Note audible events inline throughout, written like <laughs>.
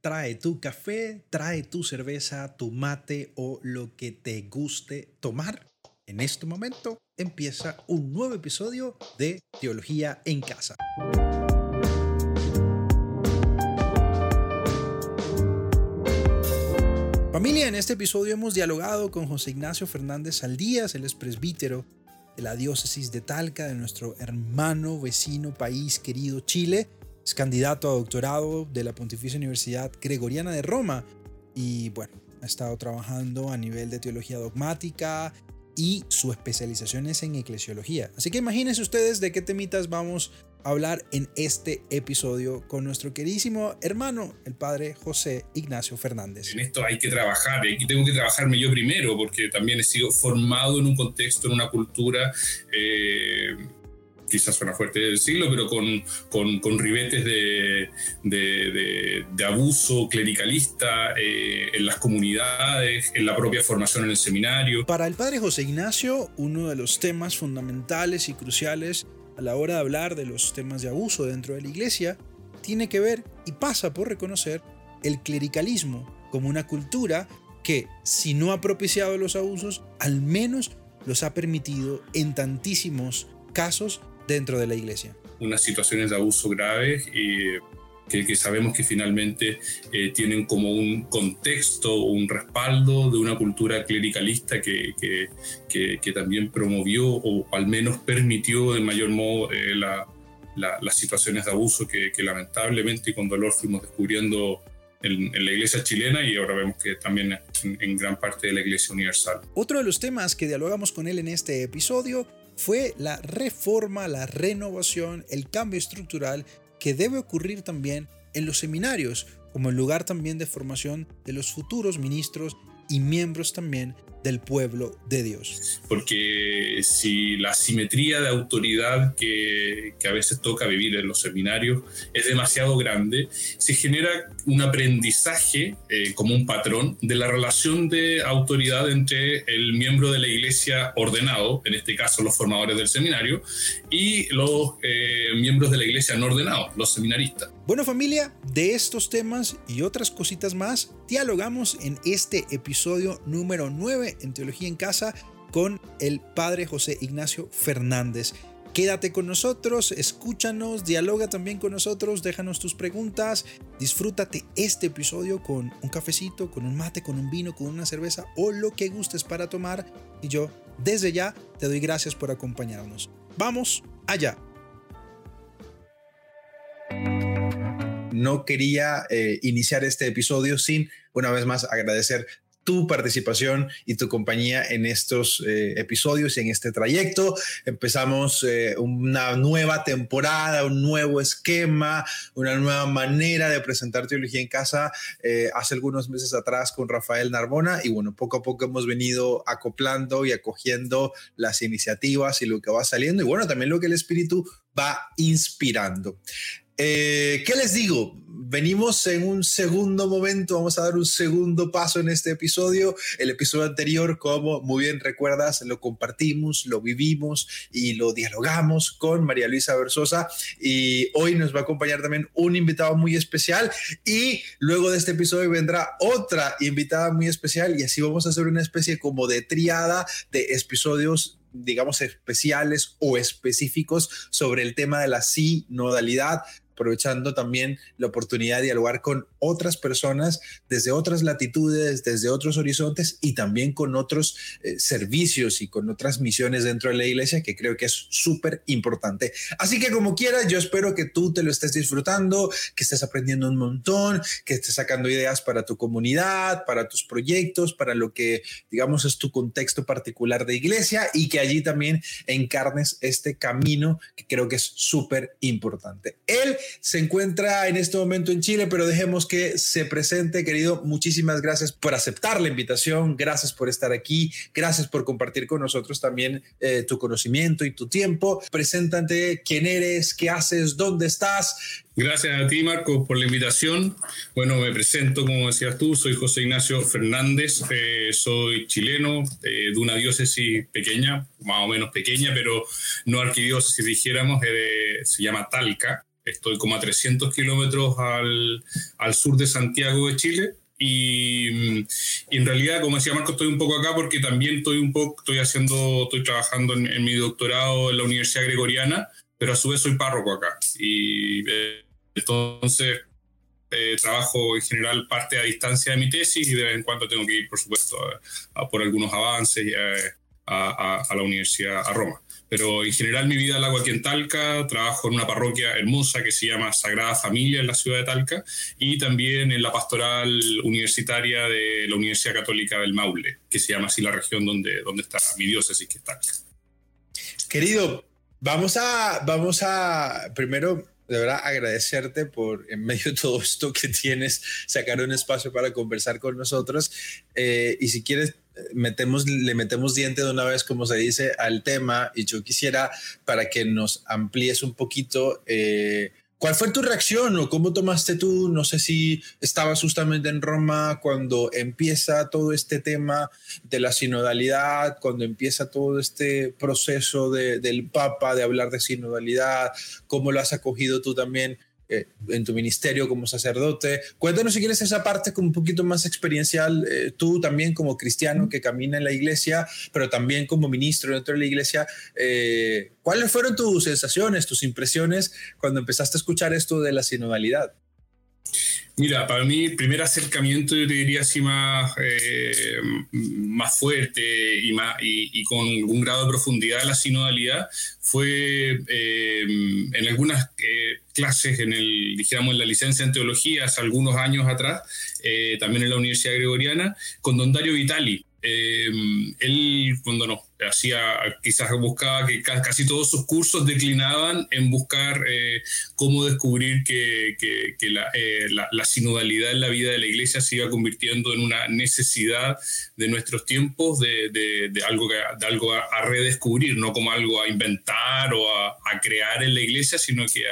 trae tu café, trae tu cerveza, tu mate o lo que te guste tomar. En este momento empieza un nuevo episodio de Teología en Casa. Familia, en este episodio hemos dialogado con José Ignacio Fernández Saldías, el es presbítero de la diócesis de Talca, de nuestro hermano, vecino, país querido Chile es candidato a doctorado de la Pontificia Universidad Gregoriana de Roma y bueno, ha estado trabajando a nivel de teología dogmática y su especialización es en eclesiología. Así que imagínense ustedes de qué temitas vamos a hablar en este episodio con nuestro queridísimo hermano, el padre José Ignacio Fernández. En esto hay que trabajar, y tengo que trabajarme yo primero, porque también he sido formado en un contexto, en una cultura. Eh, quizás suena fuerte decirlo, pero con, con, con ribetes de, de, de, abuso clericalista eh, en las comunidades, en la propia formación en el seminario. Para el padre José Ignacio, uno de los temas fundamentales y cruciales a la hora de hablar de los temas de abuso dentro de la iglesia tiene que ver y pasa por reconocer el clericalismo como una cultura que, si no ha propiciado los abusos, al menos los ha permitido en tantísimos casos dentro de la iglesia. Unas situaciones de abuso graves y que, sabemos que finalmente eh, tienen como un contexto, un respaldo de una cultura clericalista que, que, que también promovió o al menos permitió de mayor modo eh, las situaciones de abuso que, lamentablemente y con dolor fuimos descubriendo en, la iglesia chilena y ahora vemos que también en, en gran parte de la iglesia universal. Otro de los temas que dialogamos con él en este episodio fue la reforma, la renovación, el cambio estructural que debe ocurrir también en los seminarios, como el lugar también de formación de los futuros ministros y miembros también del pueblo de Dios. Porque si la simetría de autoridad que, que, a veces toca vivir en los seminarios es demasiado grande, se genera un aprendizaje eh, como un patrón de la relación de autoridad entre el miembro de la iglesia ordenado, en este caso los formadores del seminario, y los eh, miembros de la iglesia no ordenados, los seminaristas. Bueno familia, de estos temas y otras cositas más, dialogamos en este episodio número 9 en Teología en Casa con el padre José Ignacio Fernández. Quédate con nosotros, escúchanos, dialoga también con nosotros, déjanos tus preguntas, disfrútate este episodio con un cafecito, con un mate, con un vino, con una cerveza o lo que gustes para tomar. Y yo, desde ya, te doy gracias por acompañarnos. Vamos allá. No quería eh, iniciar este episodio sin, una vez más, agradecer tu participación y tu compañía en estos eh, episodios y en este trayecto. Empezamos eh, una nueva temporada, un nuevo esquema, una nueva manera de presentar teología en casa eh, hace algunos meses atrás con Rafael Narbona y bueno, poco a poco hemos venido acoplando y acogiendo las iniciativas y lo que va saliendo y bueno, también lo que el Espíritu va inspirando. ¿Qué les digo? venimos en un segundo momento, vamos a dar un segundo paso en este episodio. El episodio anterior, como muy bien recuerdas, lo compartimos, lo vivimos y lo dialogamos con María Luisa Versosa y hoy nos va a acompañar también un invitado muy especial y luego de este episodio vendrá otra invitada muy especial y así vamos a hacer una especie como de triada de episodios digamos, especiales o específicos sobre el tema de la sinodalidad, aprovechando también la oportunidad de dialogar con otras personas desde otras latitudes, desde otros horizontes y también con otros eh, servicios y con otras misiones dentro de la iglesia que creo que es súper importante. Así que como quieras, yo espero que tú te lo estés disfrutando, que estés aprendiendo un montón, que estés sacando ideas para tu comunidad, para tus proyectos, para lo que digamos es tu contexto particular de iglesia y que allí también encarnes este camino que creo que es súper importante. Él se encuentra en este momento en Chile, pero dejemos que se presente, querido. Muchísimas gracias por aceptar la invitación, gracias por estar aquí, gracias por compartir con nosotros también eh, tu conocimiento y tu tiempo. Preséntate quién eres, qué haces, dónde estás. Gracias a ti, Marco, por la invitación. Bueno, me presento, como decías tú, soy José Ignacio Fernández, eh, soy chileno eh, de una diócesis pequeña, más o menos pequeña, pero no arquidiócesis, dijéramos, se llama Talca, estoy como a 300 kilómetros al, al sur de Santiago de Chile. Y, en realidad, como decía Marco, estoy un poco acá porque también estoy un poco, estoy haciendo, estoy trabajando en, mi doctorado en la Universidad Gregoriana, pero a su vez soy párroco acá. Y eh, entonces eh, trabajo en general parte a distancia de mi tesis y de vez en cuando tengo que ir, por supuesto, a, por algunos avances eh, a, a, la universidad, a Roma. Pero en general mi vida la hago aquí en Talca, trabajo en una parroquia hermosa que se llama Sagrada Familia en la ciudad de Talca y también en la pastoral universitaria de la Universidad Católica del Maule, que se llama así la región donde, donde está mi diócesis, que es Talca. Querido, vamos a, vamos a primero de verdad agradecerte por, en medio de todo esto que tienes, sacar un espacio para conversar con nosotros. Eh, y si quieres, metemos, le metemos diente de una vez, como se dice, al tema. Y yo quisiera, para que nos amplíes un poquito, eh, ¿Cuál fue tu reacción o cómo tomaste tú? No sé si estabas justamente en Roma cuando empieza todo este tema de la sinodalidad, cuando empieza todo este proceso del Papa de hablar de sinodalidad, cómo lo has acogido tú también eh, en tu ministerio como sacerdote. Cuéntanos si quieres esa parte como un poquito más experiencial, eh, tú también como cristiano que camina en la iglesia, pero también como ministro dentro de la iglesia. Eh, ¿Cuáles fueron tus sensaciones, tus impresiones cuando empezaste a escuchar esto de la sinodalidad? Mira, para mí primer acercamiento yo te diría así más, más fuerte y, más, y, con un grado de profundidad de la sinodalidad fue en algunas clases en el, dijéramos, en la licencia en teología hace algunos años atrás, eh, también en la Universidad Gregoriana, con don Dario Vitali. Eh, él, cuando no, hacía, quizás buscaba que casi todos sus cursos declinaban en buscar eh, cómo descubrir que, que, la, sinodalidad en la vida de la iglesia se iba convirtiendo en una necesidad de nuestros tiempos, de, algo, de algo a, redescubrir, no como algo a inventar o a, crear en la iglesia, sino que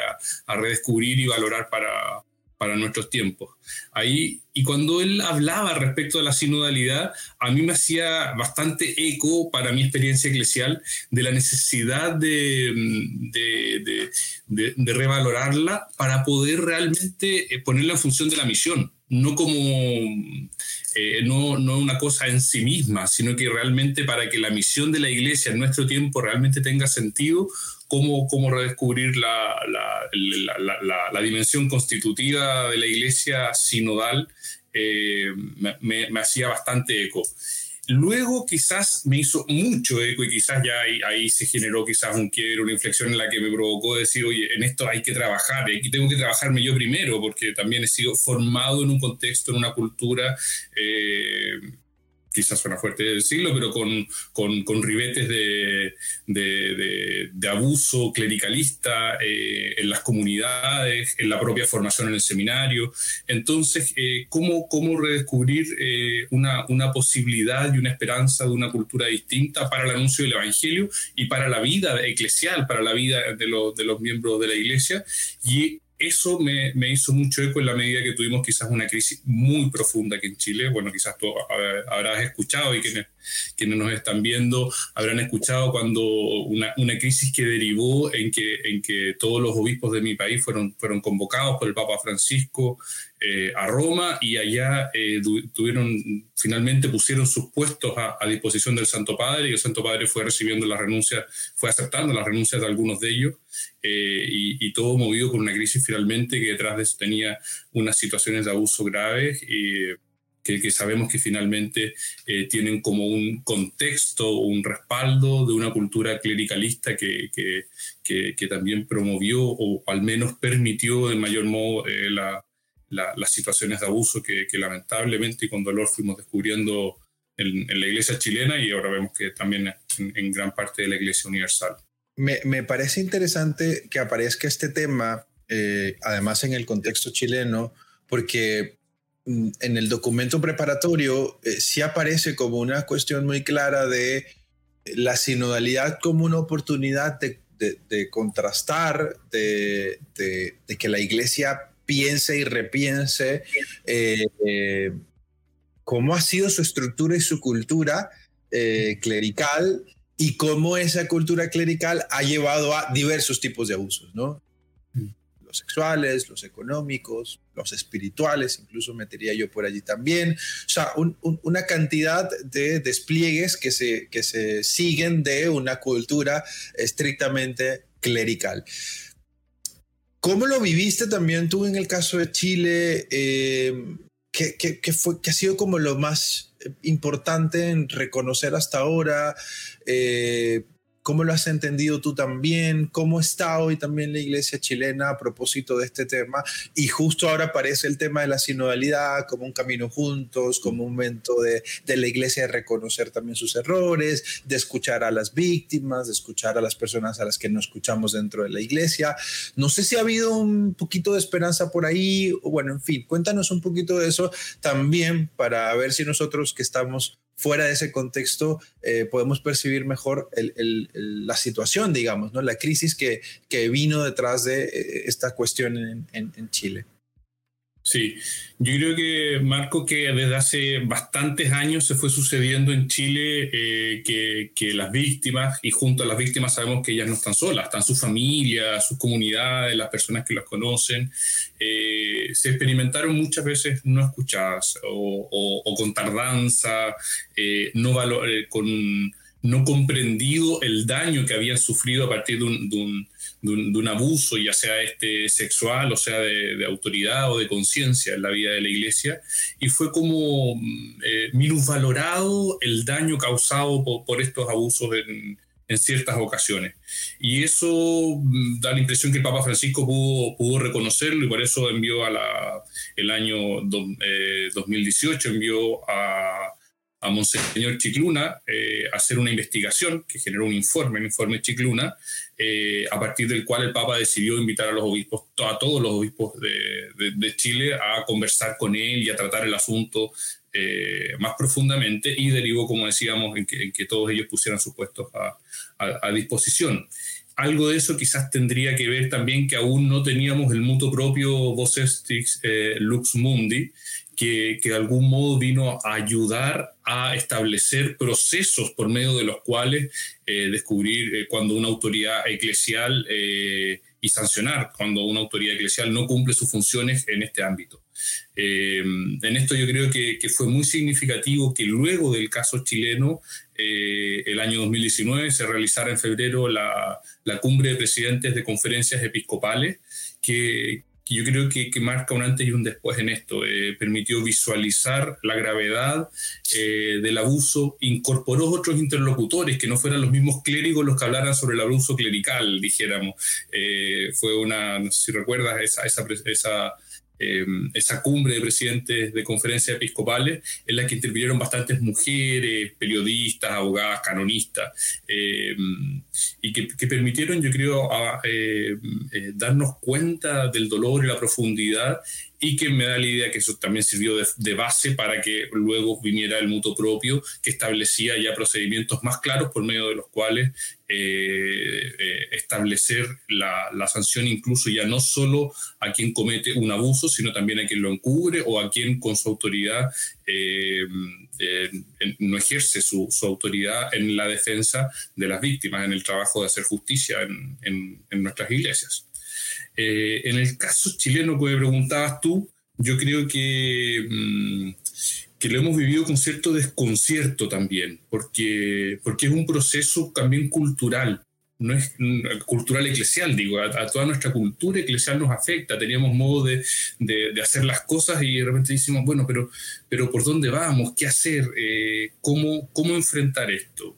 a redescubrir y valorar para, para nuestros tiempos. Ahí, y cuando él hablaba respecto a la sinodalidad, a mí me hacía bastante eco para mi experiencia eclesial de la necesidad de, de, de, revalorarla para poder realmente eh, ponerla en función de la misión, no como eh, no, una cosa en sí misma, sino que realmente para que la misión de la iglesia en nuestro tiempo realmente tenga sentido, cómo, cómo redescubrir la, la, la, dimensión constitutiva de la iglesia sinodal, eh, me, me, hacía bastante eco. Luego quizás me hizo mucho eco y quizás ya ahí, ahí, se generó quizás un quiebre, una inflexión en la que me provocó decir, oye, en esto hay que trabajar, aquí tengo que trabajarme yo primero, porque también he sido formado en un contexto, en una cultura eh, quizás suena fuerte decirlo, pero con, con, con ribetes de, de, de, abuso clericalista eh, en las comunidades, en la propia formación en el seminario. Entonces, eh, ¿cómo, ¿cómo, redescubrir eh, una, una, posibilidad y una esperanza de una cultura distinta para el anuncio del Evangelio y para la vida eclesial, para la vida de, los de los miembros de la Iglesia? Y eso me, me, hizo mucho eco en la medida que tuvimos quizás una crisis muy profunda aquí en Chile. Bueno, quizás tú habrás escuchado y quienes, quienes nos están viendo habrán escuchado cuando una, una, crisis que derivó en que, en que todos los obispos de mi país fueron, fueron convocados por el Papa Francisco eh, a Roma y allá eh, tuvieron, finalmente pusieron sus puestos a, disposición del Santo Padre y el Santo Padre fue recibiendo las renuncias, fue aceptando las renuncias de algunos de ellos eh, y, todo movido por una crisis finalmente que detrás de eso tenía unas situaciones de abuso graves y que, sabemos que finalmente tienen como un contexto, un respaldo de una cultura clericalista que, que, que también promovió o al menos permitió en mayor modo la, las situaciones de abuso que, lamentablemente y con dolor fuimos descubriendo en, la iglesia chilena y ahora vemos que también en, gran parte de la iglesia universal. Me, parece interesante que aparezca este tema, eh, además en el contexto chileno, porque mm, en el documento preparatorio eh, sí aparece como una cuestión muy clara de la sinodalidad como una oportunidad de, contrastar, de, de, que la iglesia piense y repiense eh, eh, cómo ha sido su estructura y su cultura eh, clerical y cómo esa cultura clerical ha llevado a diversos tipos de abusos, ¿no? los sexuales, los económicos, los espirituales, incluso metería yo por allí también. O sea, una cantidad de despliegues que se, que se siguen de una cultura estrictamente clerical. ¿Cómo lo viviste también tú en el caso de Chile? Eh, ¿qué, fue, ¿Qué ha sido como lo más importante en reconocer hasta ahora? Eh, ¿Cómo lo has entendido tú también? ¿Cómo está hoy también la iglesia chilena a propósito de este tema? Y justo ahora aparece el tema de la sinodalidad como un camino juntos, como un momento de, de la iglesia de reconocer también sus errores, de escuchar a las víctimas, de escuchar a las personas a las que no escuchamos dentro de la iglesia. No sé si ha habido un poquito de esperanza por ahí, bueno, en fin, cuéntanos un poquito de eso también para ver si nosotros que estamos fuera de ese contexto eh, podemos percibir mejor la situación, digamos, ¿no? la crisis que, que vino detrás de eh, esta cuestión en Chile. Sí, yo creo que, Marco, que desde hace bastantes años se fue sucediendo en Chile eh, que, que, las víctimas, y junto a las víctimas sabemos que ellas no están solas, están sus familias, sus comunidades, las personas que las conocen, eh, se experimentaron muchas veces no escuchadas o, con tardanza, eh, no con no comprendido el daño que habían sufrido a partir de un de un, abuso, ya sea este sexual o sea de, autoridad o de conciencia en la vida de la iglesia, y fue como mm, eh, minusvalorado el daño causado por, estos abusos en, en, ciertas ocasiones. Y eso mm, da la impresión que el Papa Francisco pudo, pudo reconocerlo y por eso envió a la, el año 2018, eh, envió a a Monseñor Chicluna eh, hacer una investigación que generó un informe, el informe Chicluna, eh, a partir del cual el Papa decidió invitar a los obispos, a todos los obispos de, Chile a conversar con él y a tratar el asunto eh, más profundamente y derivó, como decíamos, en que, todos ellos pusieran sus puestos a, disposición. Algo de eso quizás tendría que ver también que aún no teníamos el mutuo propio Vos Lux Mundi, que, de algún modo vino a ayudar a establecer procesos por medio de los cuales eh, descubrir eh, cuando una autoridad eclesial eh, y sancionar cuando una autoridad eclesial no cumple sus funciones en este ámbito. en esto yo creo que, que, fue muy significativo que luego del caso chileno, el año 2019, se realizara en febrero la, la cumbre de presidentes de conferencias episcopales, que, que yo creo que, marca un antes y un después en esto. Eh, permitió visualizar la gravedad eh, del abuso, incorporó otros interlocutores que no fueran los mismos clérigos los que hablaran sobre el abuso clerical, dijéramos. Eh, fue una, no sé si recuerdas, esa, esa, esa Em, esa cumbre de presidentes de conferencias episcopales en la que intervinieron bastantes mujeres, periodistas, abogadas, canonistas, em, y que, permitieron, yo creo, em, eh, darnos cuenta del dolor y la profundidad y que me da la idea que eso también sirvió de, base para que luego viniera el mutuo propio que establecía ya procedimientos más claros por medio de los cuales eh, eh, establecer la, sanción incluso ya no solo a quien comete un abuso, sino también a quien lo encubre o a quien con su autoridad eh, no ejerce su, autoridad en la defensa de las víctimas, en el trabajo de hacer justicia en, en nuestras iglesias. Eh, en el caso chileno que me preguntabas tú, yo creo que, mm, que lo hemos vivido con cierto desconcierto también, porque, porque es un proceso también cultural, no es mm, cultural eclesial, digo, a, toda nuestra cultura eclesial nos afecta, teníamos modo de, de, hacer las cosas y de repente decimos, bueno, pero, pero ¿por dónde vamos? ¿Qué hacer? Eh, ¿cómo, ¿Cómo enfrentar esto?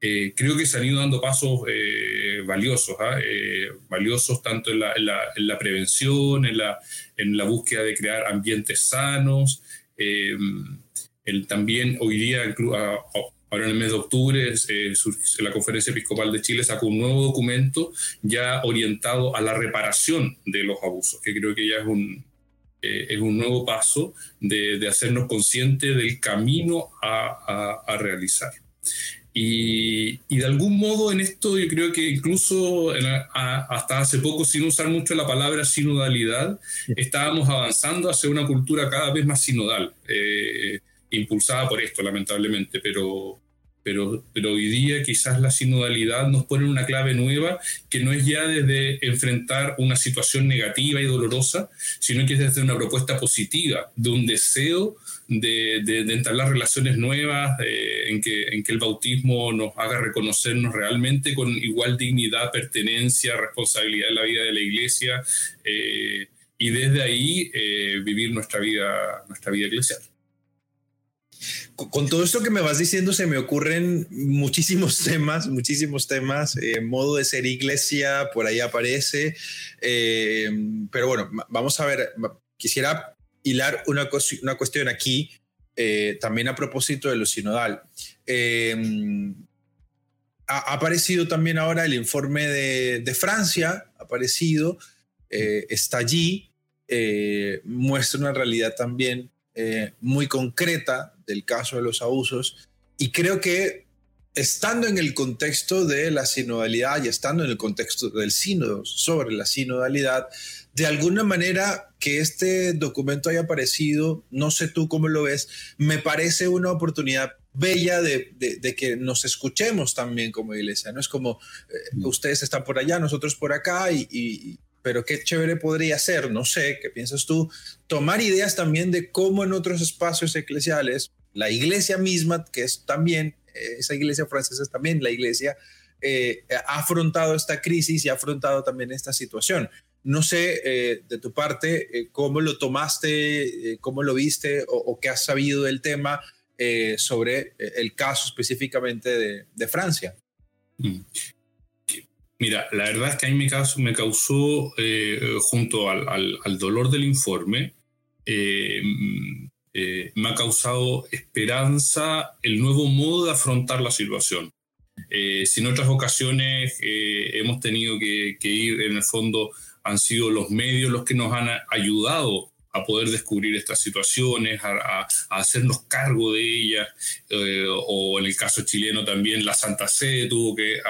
Eh, creo que se han ido dando pasos eh, valiosos, ¿ah? eh, valiosos tanto en la, en la, prevención, en la, en la, búsqueda de crear ambientes sanos. El, también hoy día, ahora en el mes de octubre, la Conferencia Episcopal de Chile sacó un nuevo documento ya orientado a la reparación de los abusos, que creo que ya es un, es un nuevo paso de, hacernos conscientes del camino a, a realizar. Y, de algún modo en esto yo creo que incluso hasta hace poco, sin usar mucho la palabra sinodalidad, estábamos avanzando hacia una cultura cada vez más sinodal, eh, impulsada por esto, lamentablemente, pero, pero, hoy día quizás la sinodalidad nos pone una clave nueva que no es ya desde enfrentar una situación negativa y dolorosa, sino que es desde una propuesta positiva, de un deseo de, entablar relaciones nuevas, en, que, en que el bautismo nos haga reconocernos realmente con igual dignidad, pertenencia, responsabilidad en la vida de la iglesia, eh, y desde ahí eh, vivir nuestra vida, nuestra vida eclesial. Con todo esto que me vas diciendo, se me ocurren muchísimos <laughs> temas, muchísimos temas. Eh, modo de ser iglesia, por ahí aparece. Eh, pero bueno, vamos a ver. Quisiera hilar una, una cuestión aquí, eh, también a propósito de lo sinodal. Ha, aparecido también ahora el informe de, de Francia, ha aparecido, está allí, muestra una realidad también eh, muy concreta del caso de los abusos y creo que estando en el contexto de la sinodalidad y estando en el contexto del sínodo sobre la sinodalidad, de alguna manera que este documento haya aparecido, no sé tú cómo lo ves, me parece una oportunidad bella de, que nos escuchemos también como iglesia, ¿no? Es como eh, mm. ustedes están por allá, nosotros por acá y, pero qué chévere podría ser, no sé, ¿qué piensas tú? Tomar ideas también de cómo en otros espacios eclesiales, la iglesia misma, que es también, eh, esa iglesia francesa es también la iglesia, eh, ha afrontado esta crisis y ha afrontado también esta situación. No sé eh, de tu parte cómo lo tomaste, cómo lo viste o, qué has sabido del tema sobre el caso específicamente de, de Francia. Mira, la verdad es que a mí me causó, me causó eh, junto al, dolor del informe, eh, eh, me ha causado esperanza el nuevo modo de afrontar la situación. si en otras ocasiones hemos tenido que, ir, en el fondo, han sido los medios los que nos han ayudado a poder descubrir estas situaciones, a, hacernos cargo de ellas, eh, o en el caso chileno también la Santa Sede tuvo que eh,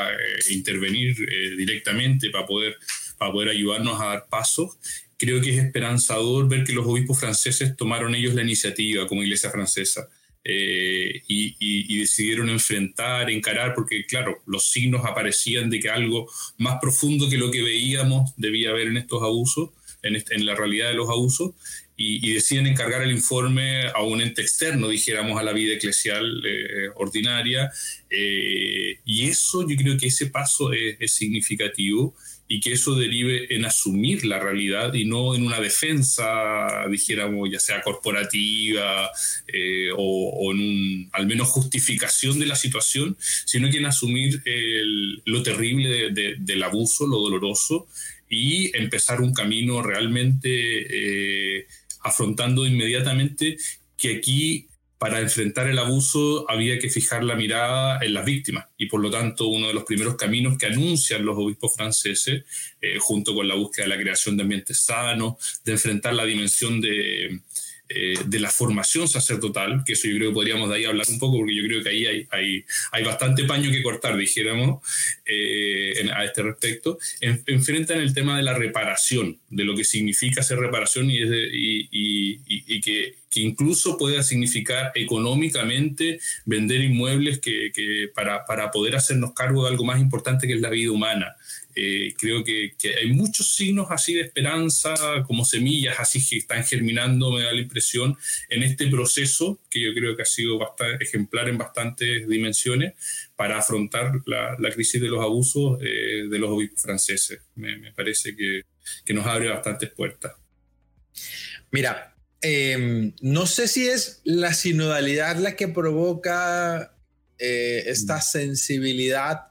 intervenir eh, directamente para poder, para poder ayudarnos a dar pasos. Creo que es esperanzador ver que los obispos franceses tomaron ellos la iniciativa como iglesia francesa. y, y, decidieron enfrentar, encarar, porque claro, los signos aparecían de que algo más profundo que lo que veíamos debía haber en estos abusos, en, la realidad de los abusos y, deciden encargar el informe a un ente externo, dijéramos, a la vida eclesial eh, ordinaria. Eh, y eso, yo creo que ese paso es, significativo y que eso derive en asumir la realidad y no en una defensa, dijéramos, ya sea corporativa eh, o, en un, al menos justificación de la situación, sino que en asumir lo terrible del abuso, lo doloroso y empezar un camino realmente eh, afrontando inmediatamente que aquí para enfrentar el abuso había que fijar la mirada en las víctimas. Y por lo tanto uno de los primeros caminos que anuncian los obispos franceses, eh, junto con la búsqueda de la creación de ambientes sanos, de enfrentar la dimensión de, eh, de la formación sacerdotal, que eso yo creo que podríamos de ahí hablar un poco, porque yo creo que ahí hay, hay, hay bastante paño que cortar, dijéramos, eh, a este respecto, enfrentan el tema de la reparación, de lo que significa hacer reparación y, que, incluso pueda significar económicamente vender inmuebles que para, para poder hacernos cargo de algo más importante que es la vida humana. Eh, creo que, hay muchos signos así de esperanza, como semillas así que están germinando, me da la impresión, en este proceso, que yo creo que ha sido bastante, ejemplar en bastantes dimensiones, para afrontar la, crisis de los abusos eh, de los obispos franceses. Me, parece que, nos abre bastantes puertas. Mira, em, no sé si es la sinodalidad la que provoca eh, esta mm. sensibilidad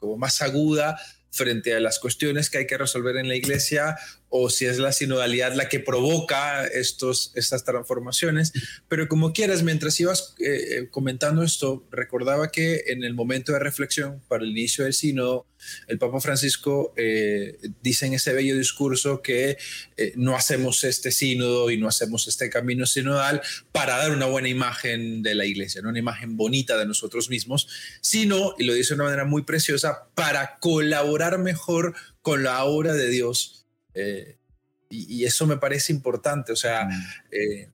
como más aguda frente a las cuestiones que hay que resolver en la iglesia o si es la sinodalidad la que provoca estos, estas transformaciones. Pero como quieras, mientras ibas eh, eh, comentando esto, recordaba que en el momento de reflexión para el inicio del sínodo, el Papa Francisco eh, dice en ese bello discurso que no hacemos este sínodo y no hacemos este camino sinodal para dar una buena imagen de la iglesia, ¿no? una imagen bonita de nosotros mismos, sino, y lo dice de una manera muy preciosa, para colaborar mejor con la obra de Dios eh, y, eso me parece importante. O sea, mm. eh,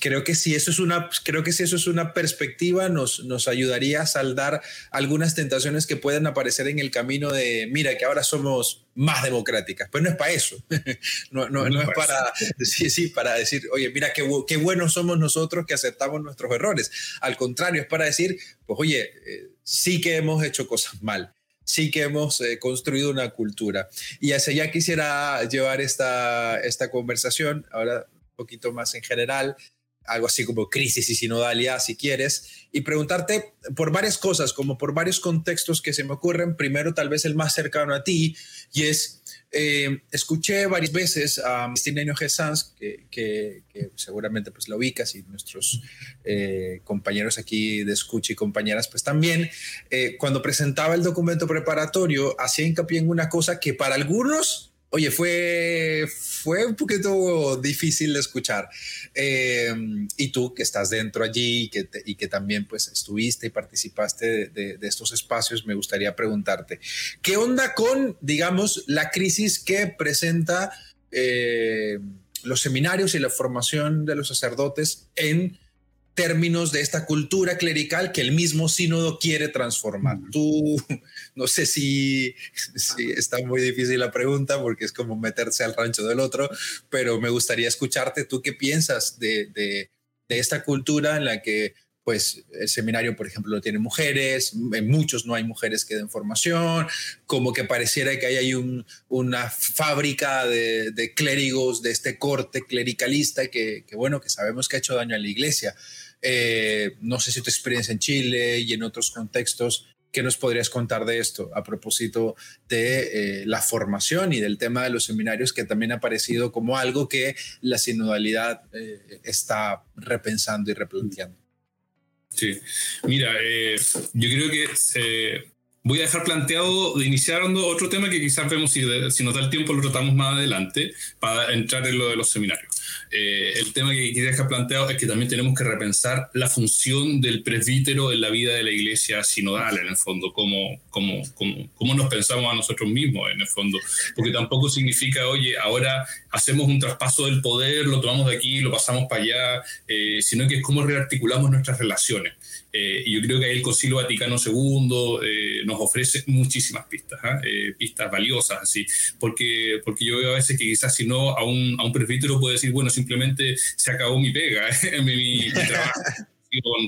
Creo que si eso es una, creo que si eso es una perspectiva, nos, nos ayudaría a saldar algunas tentaciones que pueden aparecer en el camino de, mira, que ahora somos más democráticas. Pues no es para eso. <laughs> no, no, no, es para, <laughs> sí, sí, para decir, oye, mira, qué, qué buenos somos nosotros que aceptamos nuestros errores. Al contrario, es para decir, pues oye, eh, sí que hemos hecho cosas mal sí que hemos eh, construido una cultura. Y hacia allá quisiera llevar esta, esta conversación. Ahora poquito más en general, algo así como crisis y sinodalidad, si quieres, y preguntarte por varias cosas, como por varios contextos que se me ocurren. Primero, tal vez el más cercano a ti, y es, eh, escuché varias veces a Mistinenio G. que, que, seguramente pues lo ubicas, y nuestros eh, compañeros aquí de escucha y compañeras, pues también, eh, cuando presentaba el documento preparatorio, hacía hincapié en una cosa que para algunos Oye, fue, fue un poquito difícil de escuchar. Eh, y tú que estás dentro allí y que, y que también pues estuviste y participaste de, estos espacios, me gustaría preguntarte, ¿qué onda con, digamos, la crisis que presenta eh, los seminarios y la formación de los sacerdotes en términos de esta cultura clerical que el mismo sínodo quiere transformar. Tú, <laughs> no sé si, está muy difícil la pregunta porque es como meterse al rancho del otro, pero me gustaría escucharte, ¿tú qué piensas de, de, esta cultura en la que pues el seminario, por ejemplo, no tiene mujeres, en muchos no hay mujeres que den formación, como que pareciera que hay ahí una fábrica de, clérigos de este corte clericalista que, que, bueno, que sabemos que ha hecho daño a la iglesia. Eh, no sé si tu experiencia en Chile y en otros contextos, ¿qué nos podrías contar de esto a propósito de eh, la formación y del tema de los seminarios que también ha aparecido como algo que la sinodalidad eh, está repensando y replanteando? Sí, mira, yo creo que voy a dejar planteado de iniciar otro tema que quizás vemos si, si nos da el tiempo lo tratamos más adelante para entrar en lo de los seminarios. Eh, el tema que quería dejar planteado es que también tenemos que repensar la función del presbítero en la vida de la iglesia sinodal, en el fondo, cómo, cómo, cómo, cómo nos pensamos a nosotros mismos, en el fondo, porque tampoco significa, oye, ahora hacemos un traspaso del poder, lo tomamos de aquí, lo pasamos para allá, eh, sino que es cómo rearticulamos nuestras relaciones. Eh, y yo creo que ahí el Concilio Vaticano II eh, nos ofrece muchísimas pistas, ¿ah? eh, pistas valiosas, así, porque, porque yo veo a veces que quizás si no, a un, a un presbítero puede decir, bueno, simplemente se acabó mi pega, <laughs> mi, mi, trabajo,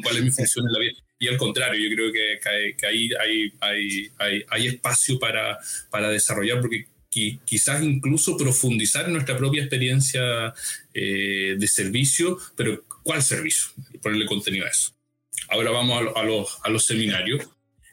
cuál es mi función en la vida. Y al contrario, yo creo que, que, ahí hay, hay, hay, hay, espacio para, para desarrollar, porque quizás incluso profundizar en nuestra propia experiencia de servicio, pero ¿cuál servicio? Ponerle contenido a eso ahora vamos a, los, a los, seminarios.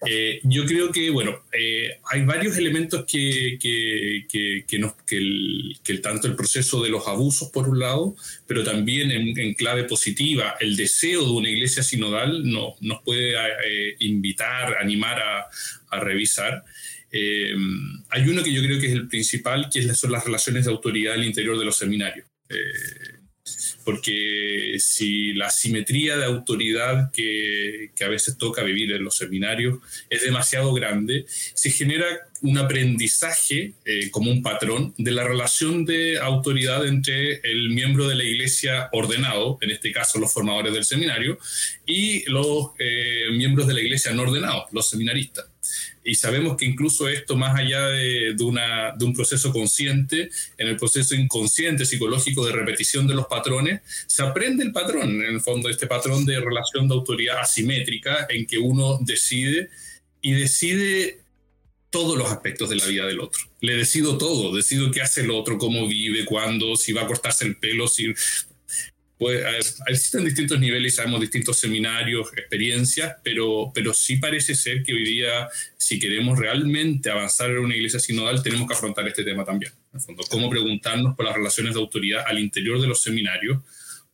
Eh, yo creo que, bueno, eh, hay varios elementos que, que, que, nos, que, el, que tanto el proceso de los abusos, por un lado, pero también en, clave positiva, el deseo de una iglesia sinodal no, nos puede eh, invitar, animar a, a revisar. Hay uno que yo creo que es el principal, que son las relaciones de autoridad al interior de los seminarios. Porque si la simetría de autoridad que, a veces toca vivir en los seminarios es demasiado grande, se genera un aprendizaje eh, como un patrón de la relación de autoridad entre el miembro de la iglesia ordenado, en este caso los formadores del seminario, y los eh, miembros de la iglesia no ordenados, los seminaristas y sabemos que incluso esto, más allá de, de, un proceso consciente, en el proceso inconsciente psicológico de repetición de los patrones, se aprende el patrón, en el fondo, este patrón de relación de autoridad asimétrica en que uno decide y decide todos los aspectos de la vida del otro. Le decido todo, decido qué hace el otro, cómo vive, cuándo, si va a cortarse el pelo, si pues, existen distintos niveles, sabemos distintos seminarios, experiencias, pero, pero sí parece ser que hoy día, si queremos realmente avanzar en una iglesia sinodal, tenemos que afrontar este tema también. En el fondo, cómo preguntarnos por las relaciones de autoridad al interior de los seminarios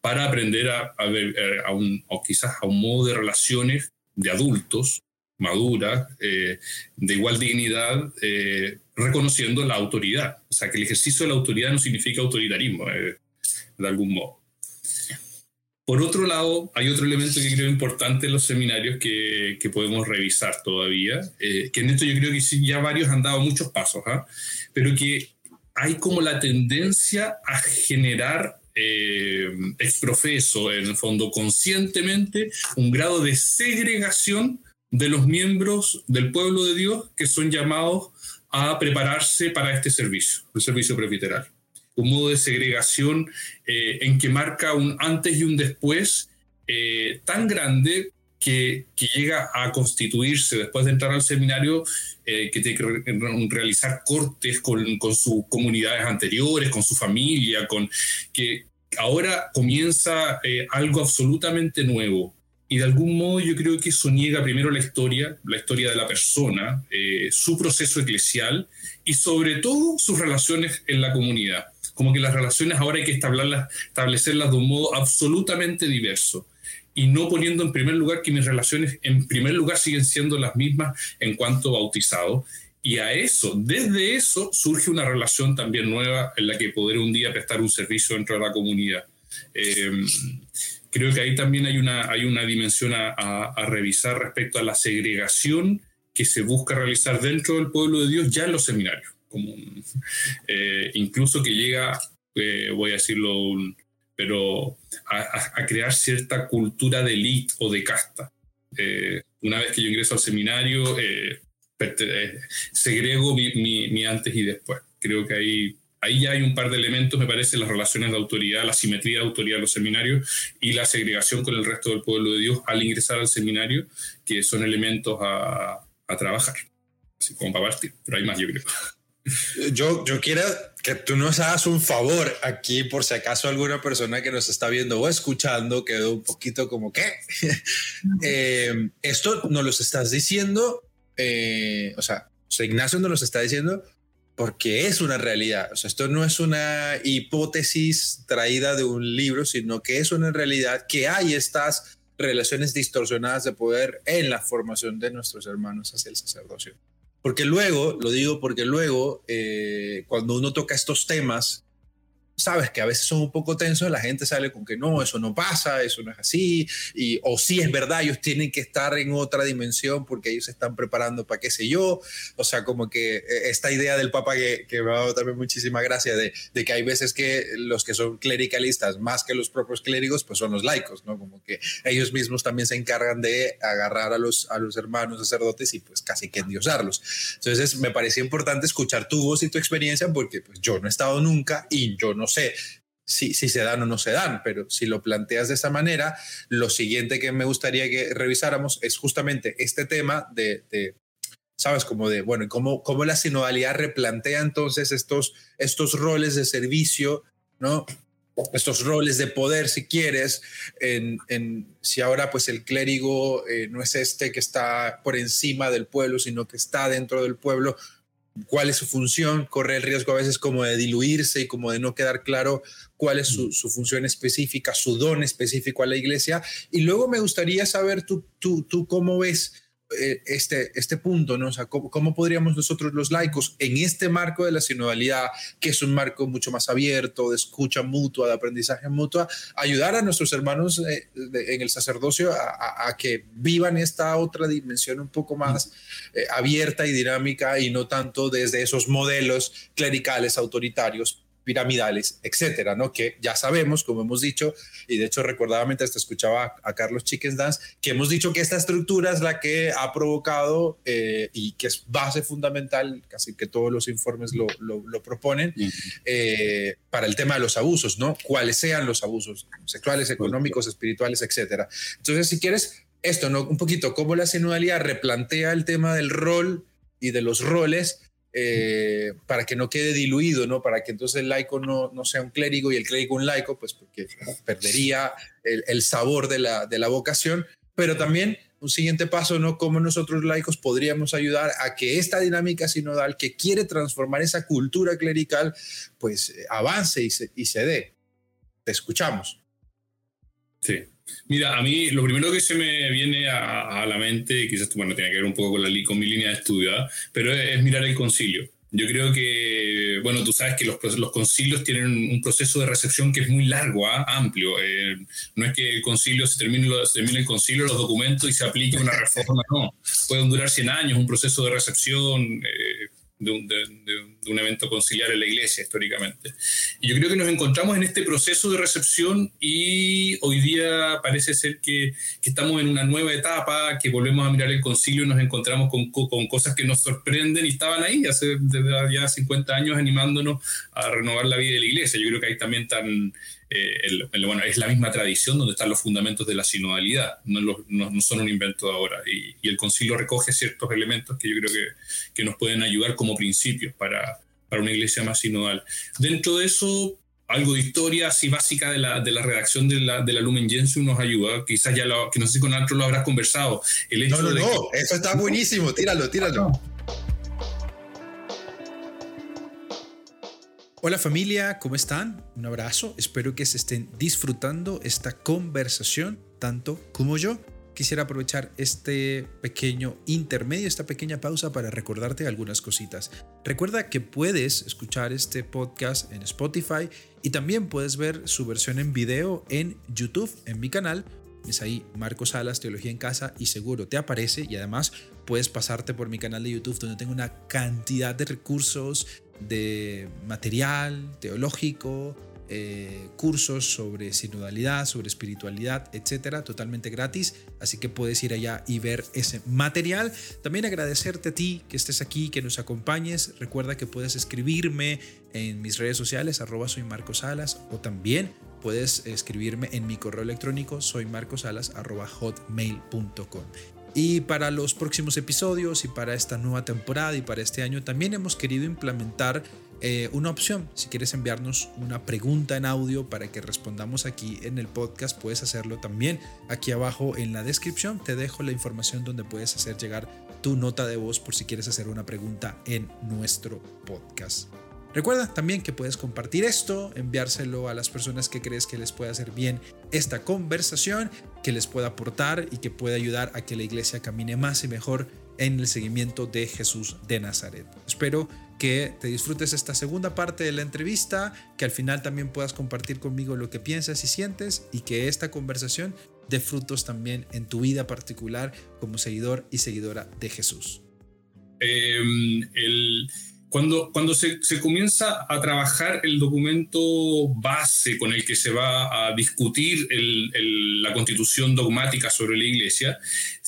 para aprender a, ver, eh, a un, o quizás a un modo de relaciones de adultos, maduras, eh, de igual dignidad, eh, reconociendo la autoridad. O sea, que el ejercicio de la autoridad no significa autoritarismo, de algún modo. Por otro lado, hay otro elemento que creo importante en los seminarios que, que podemos revisar todavía, eh, que en esto yo creo que ya varios han dado muchos pasos, ¿ah? pero que hay como la tendencia a generar eh, exprofeso, en el fondo conscientemente, un grado de segregación de los miembros del pueblo de Dios que son llamados a prepararse para este servicio, el servicio presbiteral. Un modo de segregación eh, en que marca un antes y un después eh, tan grande que, que, llega a constituirse después de entrar al seminario, eh, que tiene que realizar cortes con, con, sus comunidades anteriores, con su familia, con que ahora comienza algo absolutamente nuevo, y de algún modo yo creo que eso niega primero la historia, la historia de la persona, eh, su proceso eclesial y sobre todo sus relaciones en la comunidad. Como que las relaciones ahora hay que establecerlas, de un modo absolutamente diverso y no poniendo en primer lugar que mis relaciones en primer lugar siguen siendo las mismas en cuanto bautizado. Y a eso, desde eso, surge una relación también nueva en la que poder un día prestar un servicio dentro de la comunidad. Eh, creo que ahí también hay una, hay una dimensión a, revisar respecto a la segregación que se busca realizar dentro del pueblo de Dios ya en los seminarios, como, eh, incluso que llega, eh, voy a decirlo, pero a, crear cierta cultura de élite o de casta. Eh, una vez que yo ingreso al seminario, segrego mi, mi, mi antes y después. Creo que ahí ahí ya hay un par de elementos, me parece, las relaciones de autoridad, la simetría de autoridad de los seminarios y la segregación con el resto del pueblo de Dios al ingresar al seminario, que son elementos a, a trabajar. Así como para partir, pero hay más, yo creo. Yo, yo quiero que tú nos hagas un favor aquí, por si acaso alguna persona que nos está viendo o escuchando quedó un poquito como que <laughs> eh, esto nos lo estás diciendo, eh, o sea, Ignacio nos lo está diciendo porque es una realidad. O sea, esto no es una hipótesis traída de un libro, sino que es una realidad que hay estas relaciones distorsionadas de poder en la formación de nuestros hermanos hacia el sacerdocio. Porque luego, lo digo porque luego, eh, cuando uno toca estos temas, sabes que a veces son un poco tensos, la gente sale con que no, eso no pasa, eso no es así, y, o sí es verdad, ellos tienen que estar en otra dimensión porque ellos se están preparando para qué sé yo, o sea, como que eh, esta idea del Papa que, que me ha dado también muchísima gracia de, de, que hay veces que los que son clericalistas, más que los propios clérigos, pues son los laicos, ¿no? Como que ellos mismos también se encargan de agarrar a los, a los hermanos sacerdotes y pues casi que endiosarlos. Entonces me parecía importante escuchar tu voz y tu experiencia porque pues yo no he estado nunca y yo no sé si, si se dan o no se dan, pero si lo planteas de esa manera, lo siguiente que me gustaría que revisáramos es justamente este tema de, ¿sabes? Como de, bueno, cómo, cómo la sinodalidad replantea entonces estos, estos roles de servicio, ¿no? estos roles de poder, si quieres, en, en si ahora pues el clérigo eh, no es este que está por encima del pueblo, sino que está dentro del pueblo, cuál es su función, corre el riesgo a veces como de diluirse y como de no quedar claro cuál es su, su función específica, su don específico a la iglesia. Y luego me gustaría saber tú, tú, tú cómo ves este, este punto, ¿no? O sea, ¿cómo, podríamos nosotros los laicos en este marco de la sinodalidad, que es un marco mucho más abierto, de escucha mutua, de aprendizaje mutua, ayudar a nuestros hermanos eh, en el sacerdocio a, que vivan esta otra dimensión un poco más eh, abierta y dinámica y no tanto desde esos modelos clericales autoritarios piramidales, etcétera, ¿no? Que ya sabemos, como hemos dicho, y de hecho recordaba mientras te escuchaba a, Carlos Chickens Dance, que hemos dicho que esta estructura es la que ha provocado eh, y que es base fundamental, casi que todos los informes lo, lo, proponen, eh, para el tema de los abusos, ¿no? Cuáles sean los abusos sexuales, económicos, espirituales, etcétera. Entonces, si quieres, esto, ¿no? Un poquito, cómo la sinodalidad replantea el tema del rol y de los roles eh, para que no quede diluido, ¿no? Para que entonces el laico no, no sea un clérigo y el clérigo un laico, pues porque perdería el, el sabor de la, de la vocación, pero también un siguiente paso, ¿no? Cómo nosotros laicos podríamos ayudar a que esta dinámica sinodal que quiere transformar esa cultura clerical, pues eh, avance y se, y se dé. Te escuchamos. Sí. Mira, a mí lo primero que se me viene a, la mente, quizás bueno, tiene que ver un poco con, la, con mi línea de estudio, ¿ah? pero es, mirar el concilio. Yo creo que, bueno, tú sabes que los, los concilios tienen un proceso de recepción que es muy largo, ¿ah? amplio. Eh, no es que el concilio se termine, se termine el concilio, los documentos y se aplique una <laughs> reforma, no. Pueden durar 100 años, un proceso de recepción. Eh, de, un evento conciliar en la iglesia históricamente. Y yo creo que nos encontramos en este proceso de recepción y hoy día parece ser que, que estamos en una nueva etapa, que volvemos a mirar el concilio y nos encontramos con, con cosas que nos sorprenden y estaban ahí hace desde ya 50 años animándonos a renovar la vida de la iglesia. Yo creo que ahí también tan eh, bueno, es la misma tradición donde están los fundamentos de la sinodalidad, no, no, son un invento de ahora. Y, el concilio recoge ciertos elementos que yo creo que, que nos pueden ayudar como principios para, para, una iglesia más sinodal. Dentro de eso, algo de historia así básica de la, de la redacción de la, de la Lumen Gentium nos ayuda. Quizás ya lo, que no sé si con otro lo habrás conversado. El hecho no, no, no, eso está buenísimo, tíralo, tíralo. Hola familia, ¿cómo están? Un abrazo, espero que se estén disfrutando esta conversación tanto como yo. Quisiera aprovechar este pequeño intermedio, esta pequeña pausa para recordarte algunas cositas. Recuerda que puedes escuchar este podcast en Spotify y también puedes ver su versión en video en YouTube, en mi canal. Es ahí Marcos Salas, Teología en Casa y seguro te aparece y además puedes pasarte por mi canal de YouTube donde tengo una cantidad de recursos de material teológico, eh, cursos sobre sinodalidad, sobre espiritualidad, etcétera, totalmente gratis. Así que puedes ir allá y ver ese material. También agradecerte a ti que estés aquí, que nos acompañes. Recuerda que puedes escribirme en mis redes sociales, arroba soy Marcos Salas, o también puedes escribirme en mi correo electrónico, soy marcosalas, arroba hotmail.com. Y para los próximos episodios y para esta nueva temporada y para este año también hemos querido implementar eh, una opción. Si quieres enviarnos una pregunta en audio para que respondamos aquí en el podcast, puedes hacerlo también. Aquí abajo en la descripción te dejo la información donde puedes hacer llegar tu nota de voz por si quieres hacer una pregunta en nuestro podcast. Recuerda también que puedes compartir esto, enviárselo a las personas que crees que les puede hacer bien esta conversación, que les pueda aportar y que pueda ayudar a que la iglesia camine más y mejor en el seguimiento de Jesús de Nazaret. Espero que te disfrutes esta segunda parte de la entrevista, que al final también puedas compartir conmigo lo que piensas y sientes y que esta conversación dé frutos también en tu vida particular como seguidor y seguidora de Jesús. Em, el cuando, cuando se, se, comienza a trabajar el documento base con el que se va a discutir la constitución dogmática sobre la Iglesia,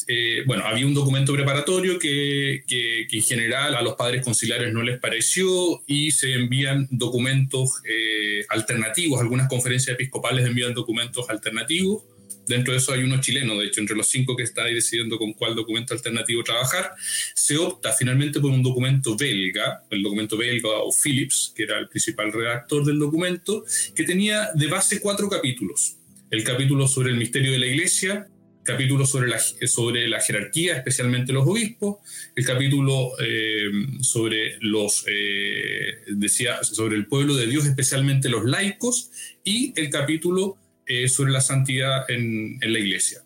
eh, bueno, había un documento preparatorio que, que, en general a los padres conciliares no les pareció y se envían documentos eh, alternativos, algunas conferencias episcopales envían documentos alternativos Dentro de eso hay uno chileno, de hecho, entre los cinco que está ahí decidiendo con cuál documento alternativo trabajar. Se opta finalmente por un documento belga, el documento belga o Philips, que era el principal redactor del documento, que tenía de base cuatro capítulos. El capítulo sobre el misterio de la Iglesia, capítulo sobre la, sobre la jerarquía, especialmente los obispos, el capítulo eh, sobre los, eh, decía, sobre el pueblo de Dios, especialmente los laicos, y el capítulo eh, sobre la santidad en, la iglesia.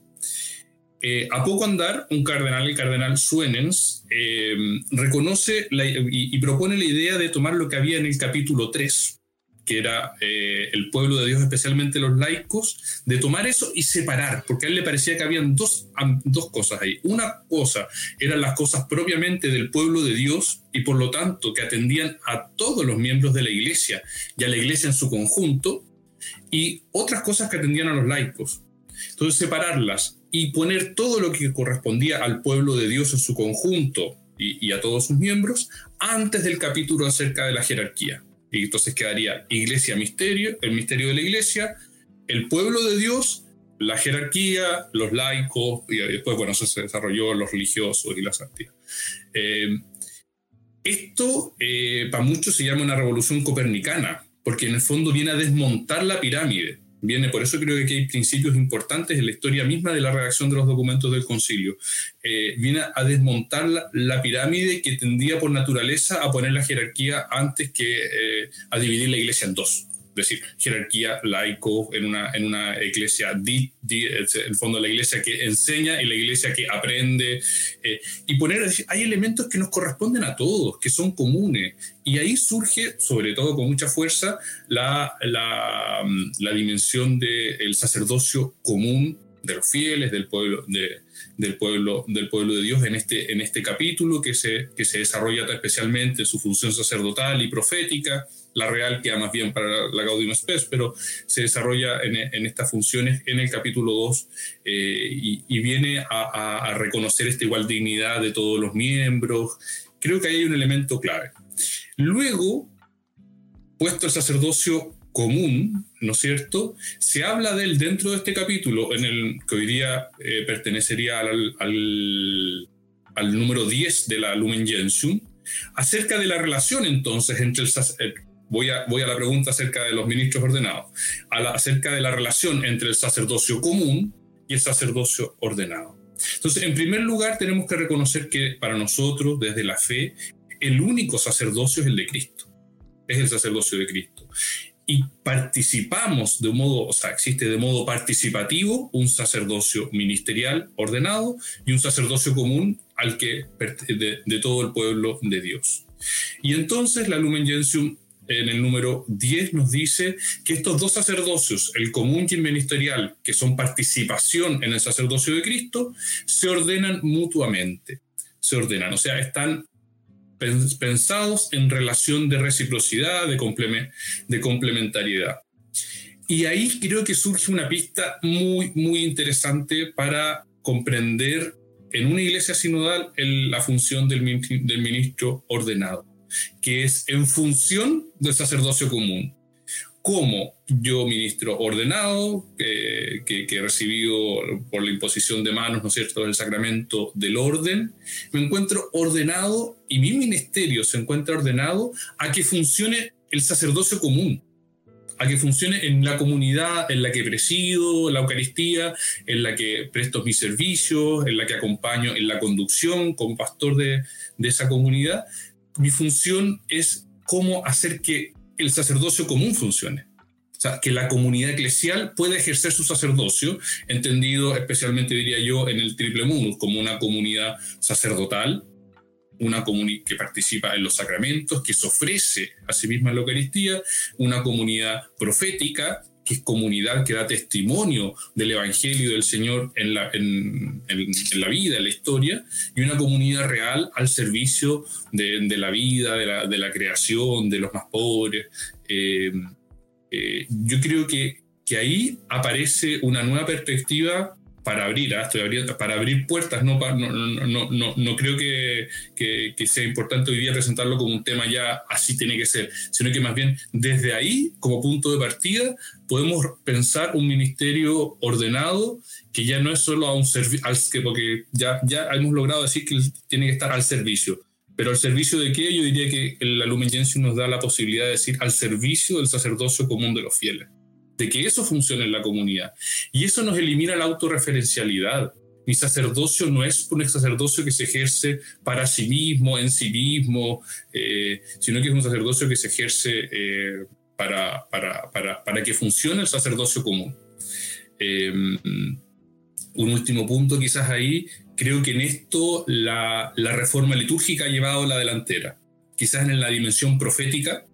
Eh, a poco andar, un cardenal, el cardenal Suenens, eh, reconoce y, propone la idea de tomar lo que había en el capítulo 3, que era el pueblo de Dios, especialmente los laicos, de tomar eso y separar, porque a él le parecía que habían dos, dos cosas ahí. Una cosa eran las cosas propiamente del pueblo de Dios y por lo tanto que atendían a todos los miembros de la iglesia y a la iglesia en su conjunto, y otras cosas que atendían a los laicos. Entonces, separarlas y poner todo lo que correspondía al pueblo de Dios en su conjunto y, a todos sus miembros antes del capítulo acerca de la jerarquía. Y entonces quedaría iglesia misterio, el misterio de la iglesia, el pueblo de Dios, la jerarquía, los laicos, y después, bueno, eso se desarrolló los religiosos y la santidad. Eh, esto eh, para muchos se llama una revolución copernicana, porque en el fondo viene a desmontar la pirámide. Viene, por eso creo que hay principios importantes en la historia misma de la redacción de los documentos del concilio. Eh, viene a desmontar la, pirámide que tendía por naturaleza a poner la jerarquía antes que eh, a dividir la iglesia en dos decir, jerarquía laico en una, en una iglesia, di, el fondo de la iglesia que enseña y la iglesia que aprende, eh, y poner, hay elementos que nos corresponden a todos, que son comunes, y ahí surge, sobre todo con mucha fuerza, la, la, dimensión del sacerdocio común de los fieles, del pueblo, del, pueblo, del pueblo de Dios en este, en este capítulo que se, que se desarrolla especialmente su función sacerdotal y profética. La real queda más bien para la Gaudium Spes, pero se desarrolla en, estas funciones en el capítulo 2 eh, y, viene a, reconocer esta igual dignidad de todos los miembros. Creo que ahí hay un elemento clave. Luego, puesto el sacerdocio común, ¿no es cierto? Se habla de él dentro de este capítulo, en el que hoy día eh, pertenecería al, al, número 10 de la Lumen Gentium, acerca de la relación entonces entre el sacerdocio. Voy a, voy a la pregunta acerca de los ministros ordenados, acerca de la relación entre el sacerdocio común y el sacerdocio ordenado. Entonces, en primer lugar, tenemos que reconocer que para nosotros, desde la fe, el único sacerdocio es el de Cristo, es el sacerdocio de Cristo y participamos de un modo, o sea, existe de modo participativo un sacerdocio ministerial ordenado y un sacerdocio común al que de, de todo el pueblo de Dios. Y entonces la Lumen Gentium en el número 10 nos dice que estos dos sacerdocios, el común y el ministerial, que son participación en el sacerdocio de Cristo, se ordenan mutuamente. Se ordenan, o sea, están pensados en relación de reciprocidad, de, complementariedad. Y ahí creo que surge una pista muy, muy interesante para comprender en una iglesia sinodal la función del, del ministro ordenado, que es en función del sacerdocio común como yo, ministro ordenado, que, he recibido por la imposición de manos, ¿no es cierto?, del sacramento del orden, me encuentro ordenado y mi ministerio se encuentra ordenado a que funcione el sacerdocio común, a que funcione en la comunidad en la que presido la Eucaristía, en la que presto mis servicios, en la que acompaño en la conducción como pastor de esa comunidad. Mi función es cómo hacer que el sacerdocio común funcione. O sea, que la comunidad eclesial pueda ejercer su sacerdocio, entendido especialmente, diría yo, en el triple munus, como una comunidad sacerdotal, una comunidad que participa en los sacramentos, que se ofrece a sí misma en la Eucaristía, una comunidad profética, que es comunidad que da testimonio del Evangelio del Señor en la, en, la vida, en la historia, y una comunidad real al servicio de, la vida, de la, creación, de los más pobres. Eh, eh, yo creo que, que ahí aparece una nueva perspectiva para abrir, ¿ah? para abrir puertas, no, no, no, no, creo que, que, sea importante hoy día presentarlo como un tema ya así tiene que ser, sino que más bien desde ahí, como punto de partida, podemos pensar un ministerio ordenado que ya no es solo a un servicio, porque ya, ya hemos logrado decir que tiene que estar al servicio. Pero al servicio de qué? Yo diría que la Lumen nos da la posibilidad de decir al servicio del sacerdocio común de los fieles de que eso funcione en la comunidad. Y eso nos elimina la autorreferencialidad. Mi sacerdocio no es un sacerdocio que se ejerce para sí mismo, en sí mismo, eh, sino que es un sacerdocio que se ejerce eh, para, para, para, para, que funcione el sacerdocio común. Em, un último punto quizás ahí, creo que en esto la, la reforma litúrgica ha llevado la delantera. Quizás en la dimensión profética,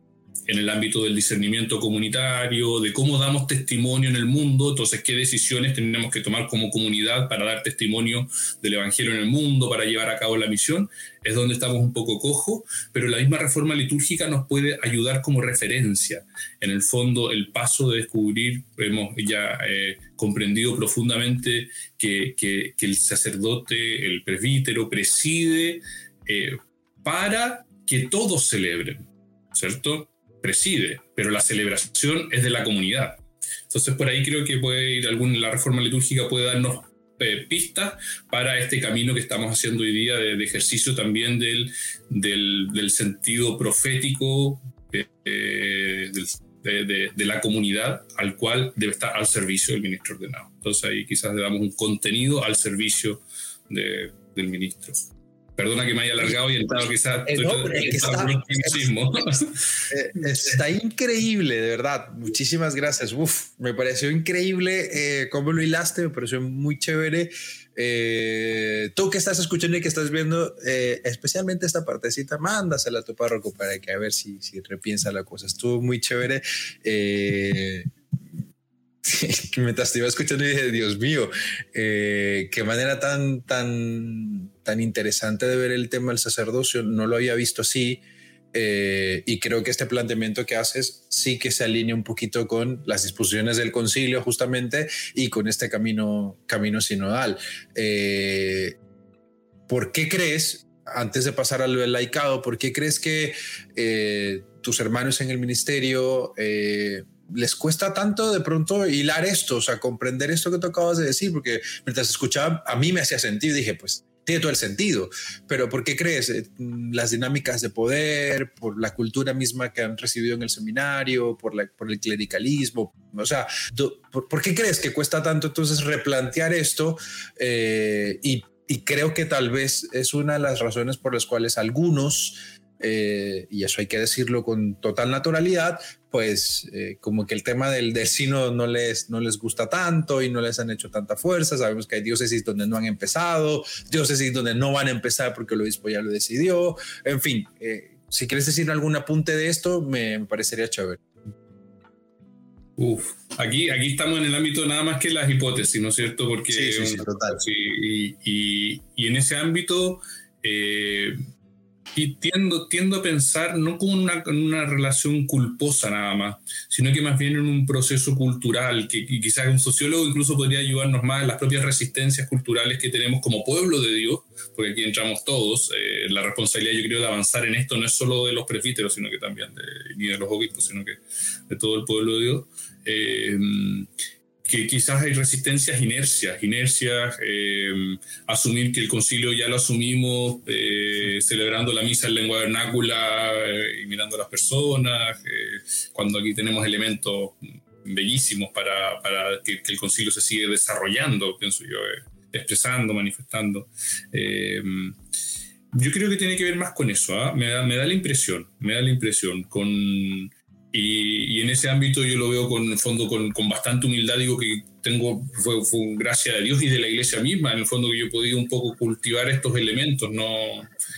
en el ámbito del discernimiento comunitario, de cómo damos testimonio en el mundo, entonces qué decisiones tenemos que tomar como comunidad para dar testimonio del Evangelio en el mundo, para llevar a cabo la misión, es donde estamos un poco cojo, pero la misma reforma litúrgica nos puede ayudar como referencia. En el fondo, el paso de descubrir, hemos ya eh, comprendido profundamente que, que, el sacerdote, el presbítero, preside eh, para que todos celebren, ¿cierto? Preside, pero la celebración es de la comunidad. Entonces por ahí creo que puede ir algún, la reforma litúrgica puede darnos eh, pistas para este camino que estamos haciendo hoy día de, ejercicio también del, del, sentido profético eh, eh, de, de, la comunidad al cual debe estar al servicio del ministro ordenado. Entonces ahí quizás le damos un contenido al servicio del ministro. Perdona que me haya alargado y entrado quizás. Eh, <laughs> eh, está, increíble, de verdad. Muchísimas gracias. Uf, me pareció increíble eh, cómo lo hilaste, me pareció muy chévere. tú que estás escuchando y que estás viendo, especialmente esta partecita, mándasela a tu párroco para que a ver si, si repiensa la cosa. Estuvo muy chévere <laughs> mientras te iba escuchando dije, Dios mío, eh, qué manera tan, tan, tan interesante de ver el tema del sacerdocio. No lo había visto así. Eh, y creo que este planteamiento que haces sí que se alinea un poquito con las disposiciones del concilio justamente y con este camino, camino sinodal. Eh, ¿Por qué crees, antes de pasar al laicado, por qué crees que tus hermanos en el ministerio les cuesta tanto de pronto hilar esto, o sea, comprender esto que tú acabas de decir, porque mientras escuchaba, a mí me hacía sentido dije, pues tiene todo el sentido, pero ¿por qué crees? Eh, las dinámicas de poder, por la cultura misma que han recibido en el seminario, por, la, por el clericalismo, o sea, ¿por, qué crees que cuesta tanto entonces replantear esto? Eh, y, y creo que tal vez es una de las razones por las cuales algunos eh, y eso hay que decirlo con total naturalidad, pues eh, como que el tema del, del no les, no les gusta tanto y no les han hecho tanta fuerza. Sabemos que hay diócesis donde no han empezado, diócesis donde no van a empezar porque el obispo ya lo decidió. En fin, eh, si quieres decir algún apunte de esto, me, parecería chévere. Uf, aquí, aquí estamos en el ámbito nada más que las hipótesis, ¿no es cierto? Porque, sí, sí, sí total. y, y, y, en ese ámbito, eh, y tiendo, tiendo a pensar no como una, una relación culposa nada más, sino que más bien en un proceso cultural, que, quizás un sociólogo incluso podría ayudarnos más en las propias resistencias culturales que tenemos como pueblo de Dios, porque aquí entramos todos. Eh, la responsabilidad, yo creo, de avanzar en esto no es solo de los presbíteros, sino que también de, ni de los obispos, sino que de todo el pueblo de Dios. Eh, que quizás hay resistencias, inercias, inercias, eh, asumir que el concilio ya lo asumimos eh, celebrando la misa en lengua vernácula eh, y mirando a las personas, cuando aquí tenemos elementos bellísimos para, para que, el concilio se siga desarrollando, pienso yo, expresando, manifestando. yo creo que tiene que ver más con eso, ¿ah? me, da, me da la impresión, me da la impresión, con y, en ese ámbito yo lo veo con el fondo con, con bastante humildad, digo que tengo, fue, fue, gracia de Dios y de la iglesia misma, en el fondo que yo he podido un poco cultivar estos elementos, no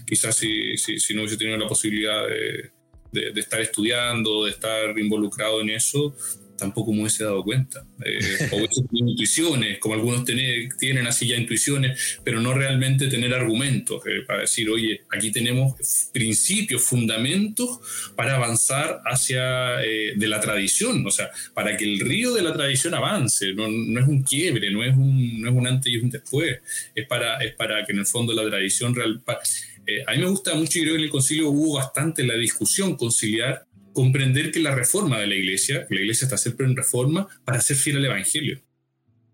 quizás si, si, si no hubiese tenido la posibilidad de, de, de, estar estudiando, de estar involucrado en eso, tampoco me hubiese dado cuenta. Eh, o intuiciones, como algunos tienen así ya intuiciones, pero no realmente tener argumentos eh, para decir, oye, aquí tenemos principios, fundamentos para avanzar hacia eh, de la tradición, o sea, para que el río de la tradición avance, no, no es un quiebre, no es un, no es un antes y un después, es para, es para que en el fondo la tradición real... a mí me gusta mucho y creo que en el concilio hubo bastante la discusión conciliar comprender que la reforma de la iglesia, la iglesia está siempre en reforma para ser fiel al evangelio.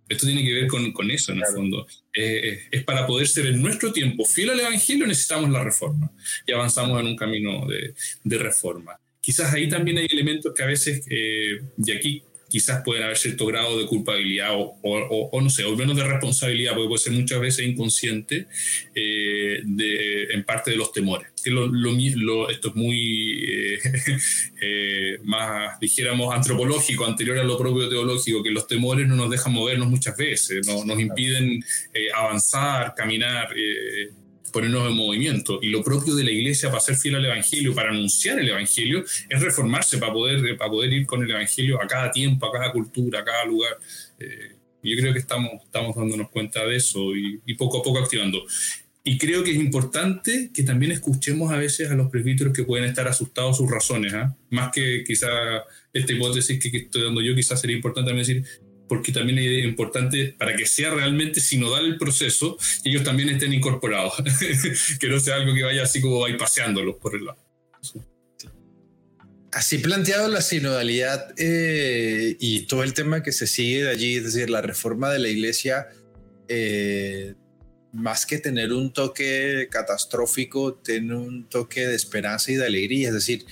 Esto tiene que ver con, con eso, en el fondo. Eh, eh, es para poder ser en nuestro tiempo fiel al Evangelio necesitamos la reforma y avanzamos en un camino de, de reforma. Quizás ahí también hay elementos que a veces, eh, de aquí quizás pueden haber cierto grado de culpabilidad o, no sé, o menos de responsabilidad, porque puede ser muchas veces inconsciente eh, de, en parte de los temores. Que lo, lo, esto es muy eh, <laughs> eh, más, dijéramos, antropológico, anterior a lo propio teológico, que los temores no nos dejan movernos muchas veces, no, nos impiden avanzar, caminar ponernos en movimiento. Y lo propio de la iglesia para ser fiel al Evangelio, para anunciar el Evangelio, es reformarse para poder, para poder ir con el Evangelio a cada tiempo, a cada cultura, a cada lugar. Eh, yo creo que estamos, estamos dándonos cuenta de eso y, poco a poco activando. Y creo que es importante que también escuchemos a veces a los presbíteros que pueden estar asustados sus razones, ¿ah? más que quizá esta hipótesis que, que, estoy dando yo, quizás sería importante también decir, porque también es importante para que sea realmente sinodal el proceso y ellos también estén incorporados, <laughs> que no sea algo que vaya así como ahí paseándolos por el lado. Así planteado la sinodalidad eh, y todo el tema que se sigue de allí, es decir, la reforma de la iglesia, eh, más que tener un toque catastrófico, tiene un toque de esperanza y de alegría, es decir,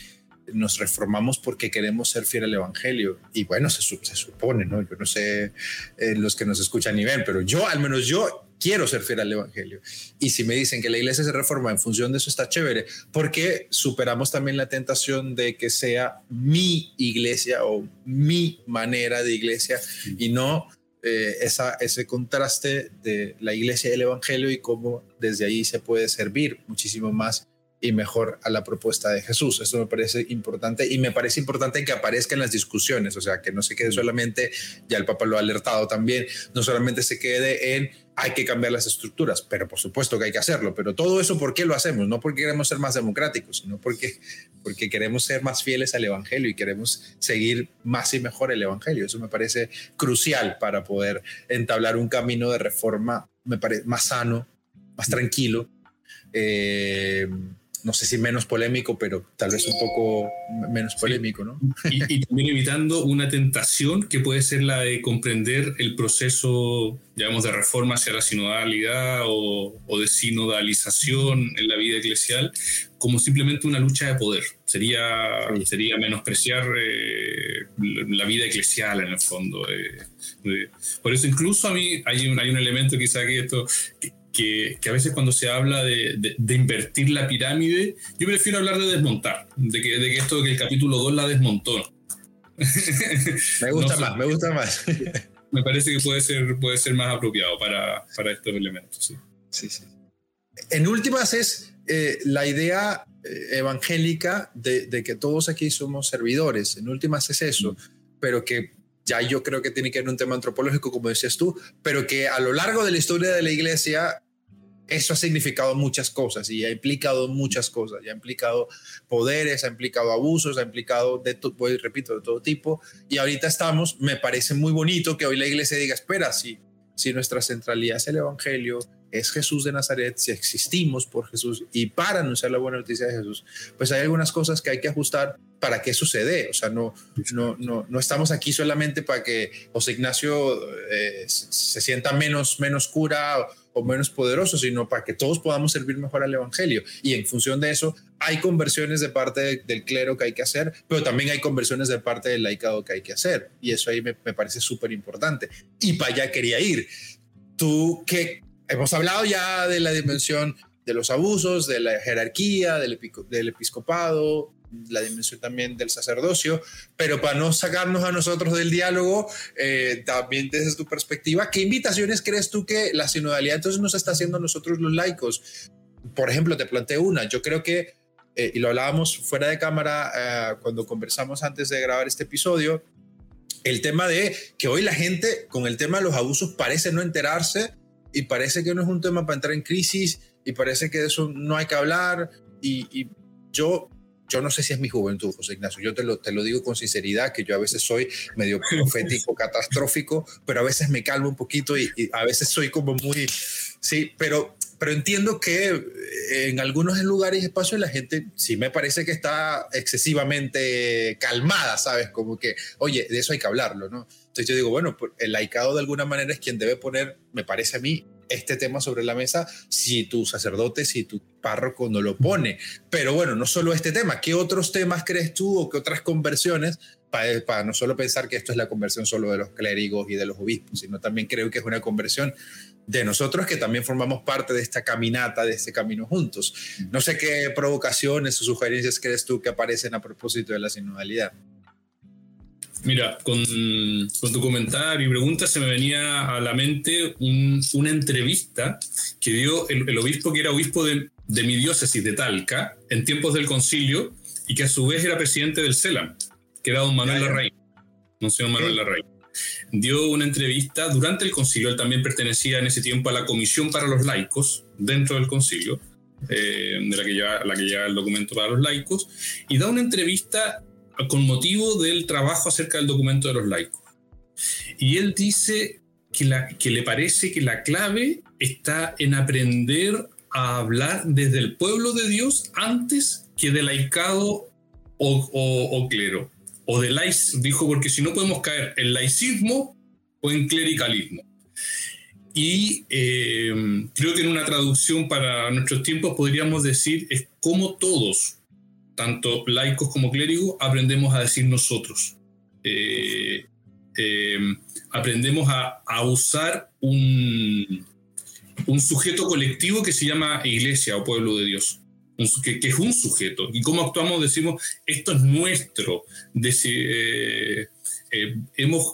nos reformamos porque queremos ser fiel al Evangelio. Y bueno, se, se supone, ¿no? Yo no sé eh, los que nos escuchan ni ven, pero yo, al menos yo, quiero ser fiel al Evangelio. Y si me dicen que la iglesia se reforma en función de eso, está chévere, porque superamos también la tentación de que sea mi iglesia o mi manera de iglesia y no eh, esa, ese contraste de la iglesia y el Evangelio y cómo desde ahí se puede servir muchísimo más y mejor a la propuesta de Jesús. Esto me parece importante y me parece importante que aparezca en las discusiones, o sea, que no se quede solamente, ya el Papa lo ha alertado también, no solamente se quede en hay que cambiar las estructuras, pero por supuesto que hay que hacerlo, pero todo eso ¿por qué lo hacemos? No porque queremos ser más democráticos, sino porque, porque queremos ser más fieles al Evangelio y queremos seguir más y mejor el Evangelio. Eso me parece crucial para poder entablar un camino de reforma me parece más sano, más tranquilo. Eh, no sé si menos polémico, pero tal vez un poco menos polémico, ¿no? <laughs> Y, también evitando una tentación que puede ser la de comprender el proceso, digamos, de reforma hacia la sinodalidad o, de sinodalización en la vida eclesial como simplemente una lucha de poder. Sería, sería menospreciar eh, la vida eclesial en el fondo. Eh, por eso incluso a mí hay un, hay un elemento quizá que esto... Que, que, a veces cuando se habla de, invertir la pirámide, yo prefiero hablar de desmontar, de que, de que esto, que el capítulo 2 la desmontó. <laughs> Me gusta más, me gusta más. <laughs> me parece que puede ser, puede ser más apropiado para, para estos elementos. Sí, sí. sí. En últimas es eh, la idea eh, evangélica de, de, que todos aquí somos servidores. En últimas es eso, mm. pero que ya yo creo que tiene que ver un tema antropológico, como decías tú, pero que a lo largo de la historia de la iglesia eso ha significado muchas cosas y ha implicado muchas cosas, ya ha implicado poderes, ha implicado abusos, ha implicado, de pues, repito, de todo tipo. Y ahorita estamos, me parece muy bonito que hoy la iglesia diga, espera, si, si nuestra centralidad es el Evangelio, es Jesús de Nazaret, si existimos por Jesús y para anunciar la buena noticia de Jesús, pues hay algunas cosas que hay que ajustar para que sucede. O sea, no, no, no, no estamos aquí solamente para que José Ignacio eh, se sienta menos, menos cura o menos poderoso, sino para que todos podamos servir mejor al Evangelio. Y en función de eso, hay conversiones de parte del clero que hay que hacer, pero también hay conversiones de parte del laicado que hay que hacer. Y eso ahí me, parece súper importante. Y para allá quería ir. Tú que hemos hablado ya de la dimensión de los abusos, de la jerarquía, del episcopado, la dimensión también del sacerdocio, pero para no sacarnos a nosotros del diálogo, eh, también desde tu perspectiva, ¿qué invitaciones crees tú que la sinodalidad entonces nos está haciendo a nosotros los laicos? Por ejemplo, te planteo una, yo creo que, eh, y lo hablábamos fuera de cámara eh, cuando conversamos antes de grabar este episodio, el tema de que hoy la gente con el tema de los abusos parece no enterarse y parece que no es un tema para entrar en crisis y parece que de eso no hay que hablar y, y yo yo no sé si es mi juventud, José Ignacio, yo te lo, te lo digo con sinceridad, que yo a veces soy medio profético, <laughs> catastrófico, pero a veces me calmo un poquito y, a veces soy como muy, sí, pero, pero entiendo que eh, en algunos lugares y espacios la gente sí me parece que está excesivamente calmada, ¿sabes? Como que, oye, de eso hay que hablarlo, ¿no? Entonces yo digo, bueno, el laicado de alguna manera es quien debe poner, me parece a mí, este tema sobre la mesa si tu sacerdote, si tu párroco no lo pone. Pero bueno, no solo este tema, ¿qué otros temas crees tú o qué otras conversiones para, no solo pensar que esto es la conversión solo de los clérigos y de los obispos, sino también creo que es una conversión de nosotros que también formamos parte de esta caminata, de este camino juntos. No sé qué provocaciones o sugerencias crees tú que aparecen a propósito de la sinodalidad. Mira, con, tu comentario y pregunta se me venía a la mente una entrevista que dio el, obispo que era obispo de, mi diócesis de Talca en tiempos del concilio y que a su vez era presidente del CELAM, que era don Manuel Larraín, señor Manuel Larraín. Dio una entrevista durante el concilio, él también pertenecía en ese tiempo a la Comisión para los Laicos dentro del concilio, eh, de la que, lleva, la que lleva el documento para los laicos, y da una entrevista con motivo del trabajo acerca del documento de los laicos. Y él dice que, la, que le parece que la clave está en aprender a hablar desde el pueblo de Dios antes que de laicado o, o, clero. O de laic, dijo, porque si no podemos caer en laicismo o en clericalismo. Y eh, creo que en una traducción para nuestros tiempos podríamos decir es como todos tanto laicos como clérigos, aprendemos a decir nosotros. Eh, eh, aprendemos a, usar un, un, sujeto colectivo que se llama iglesia o pueblo de Dios, que, es un sujeto. Y cómo actuamos, decimos, esto es nuestro. Eh, hemos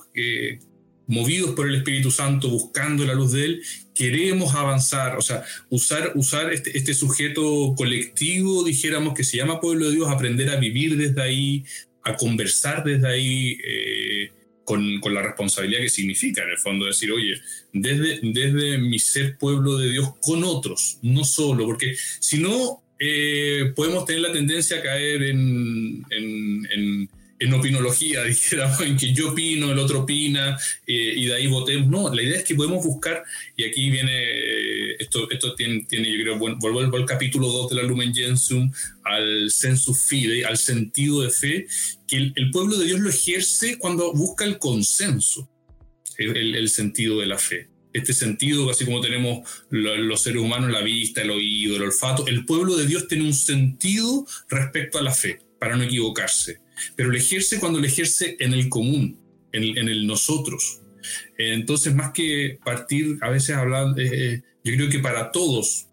movidos por el Espíritu Santo, buscando la luz de Él, queremos avanzar, o sea, usar, usar este, este, sujeto colectivo, dijéramos, que se llama pueblo de Dios, aprender a vivir desde ahí, a conversar desde ahí. Eh, con, con, la responsabilidad que significa, en el fondo, decir, oye, desde, desde mi ser pueblo de Dios con otros, no solo, porque si no, eh, podemos tener la tendencia a caer en, opinología, <laughs> dijéramos, en que yo opino, el otro opina, eh, y de ahí votemos. No, la idea es que podemos buscar, y aquí viene, eh, esto, esto tiene, tiene, yo creo, vuelvo al capítulo 2 de la Lumen Gentium, al sensus fide, al sentido de fe, que el, pueblo de Dios lo ejerce cuando busca el consenso, el, el, sentido de la fe. Este sentido, así como tenemos los seres humanos, la vista, el oído, el olfato, el pueblo de Dios tiene un sentido respecto a la fe, para no equivocarse pero lo ejerce cuando lo ejerce en el común, en, el nosotros. Entonces, más que partir, a veces hablar, eh, eh, yo creo que para todos,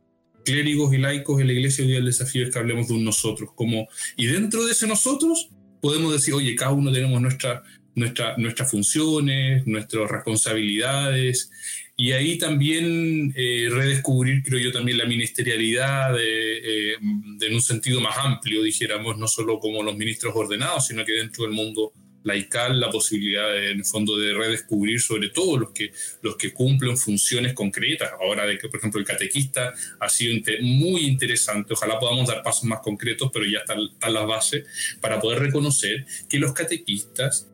clérigos y laicos en la iglesia hoy el desafío es que hablemos de un nosotros, como, y dentro de ese nosotros podemos decir, oye, cada uno tenemos nuestra, nuestra, nuestras funciones, nuestras responsabilidades, y ahí también eh, redescubrir, creo yo, también la ministerialidad de, eh, en un sentido más amplio, dijéramos, no solo como los ministros ordenados, sino que dentro del mundo laical la posibilidad, en el fondo, de redescubrir sobre todo los que, los que cumplen funciones concretas. Ahora, de que, por ejemplo, el catequista ha sido muy interesante. Ojalá podamos dar pasos más concretos, pero ya están, están las bases para poder reconocer que los catequistas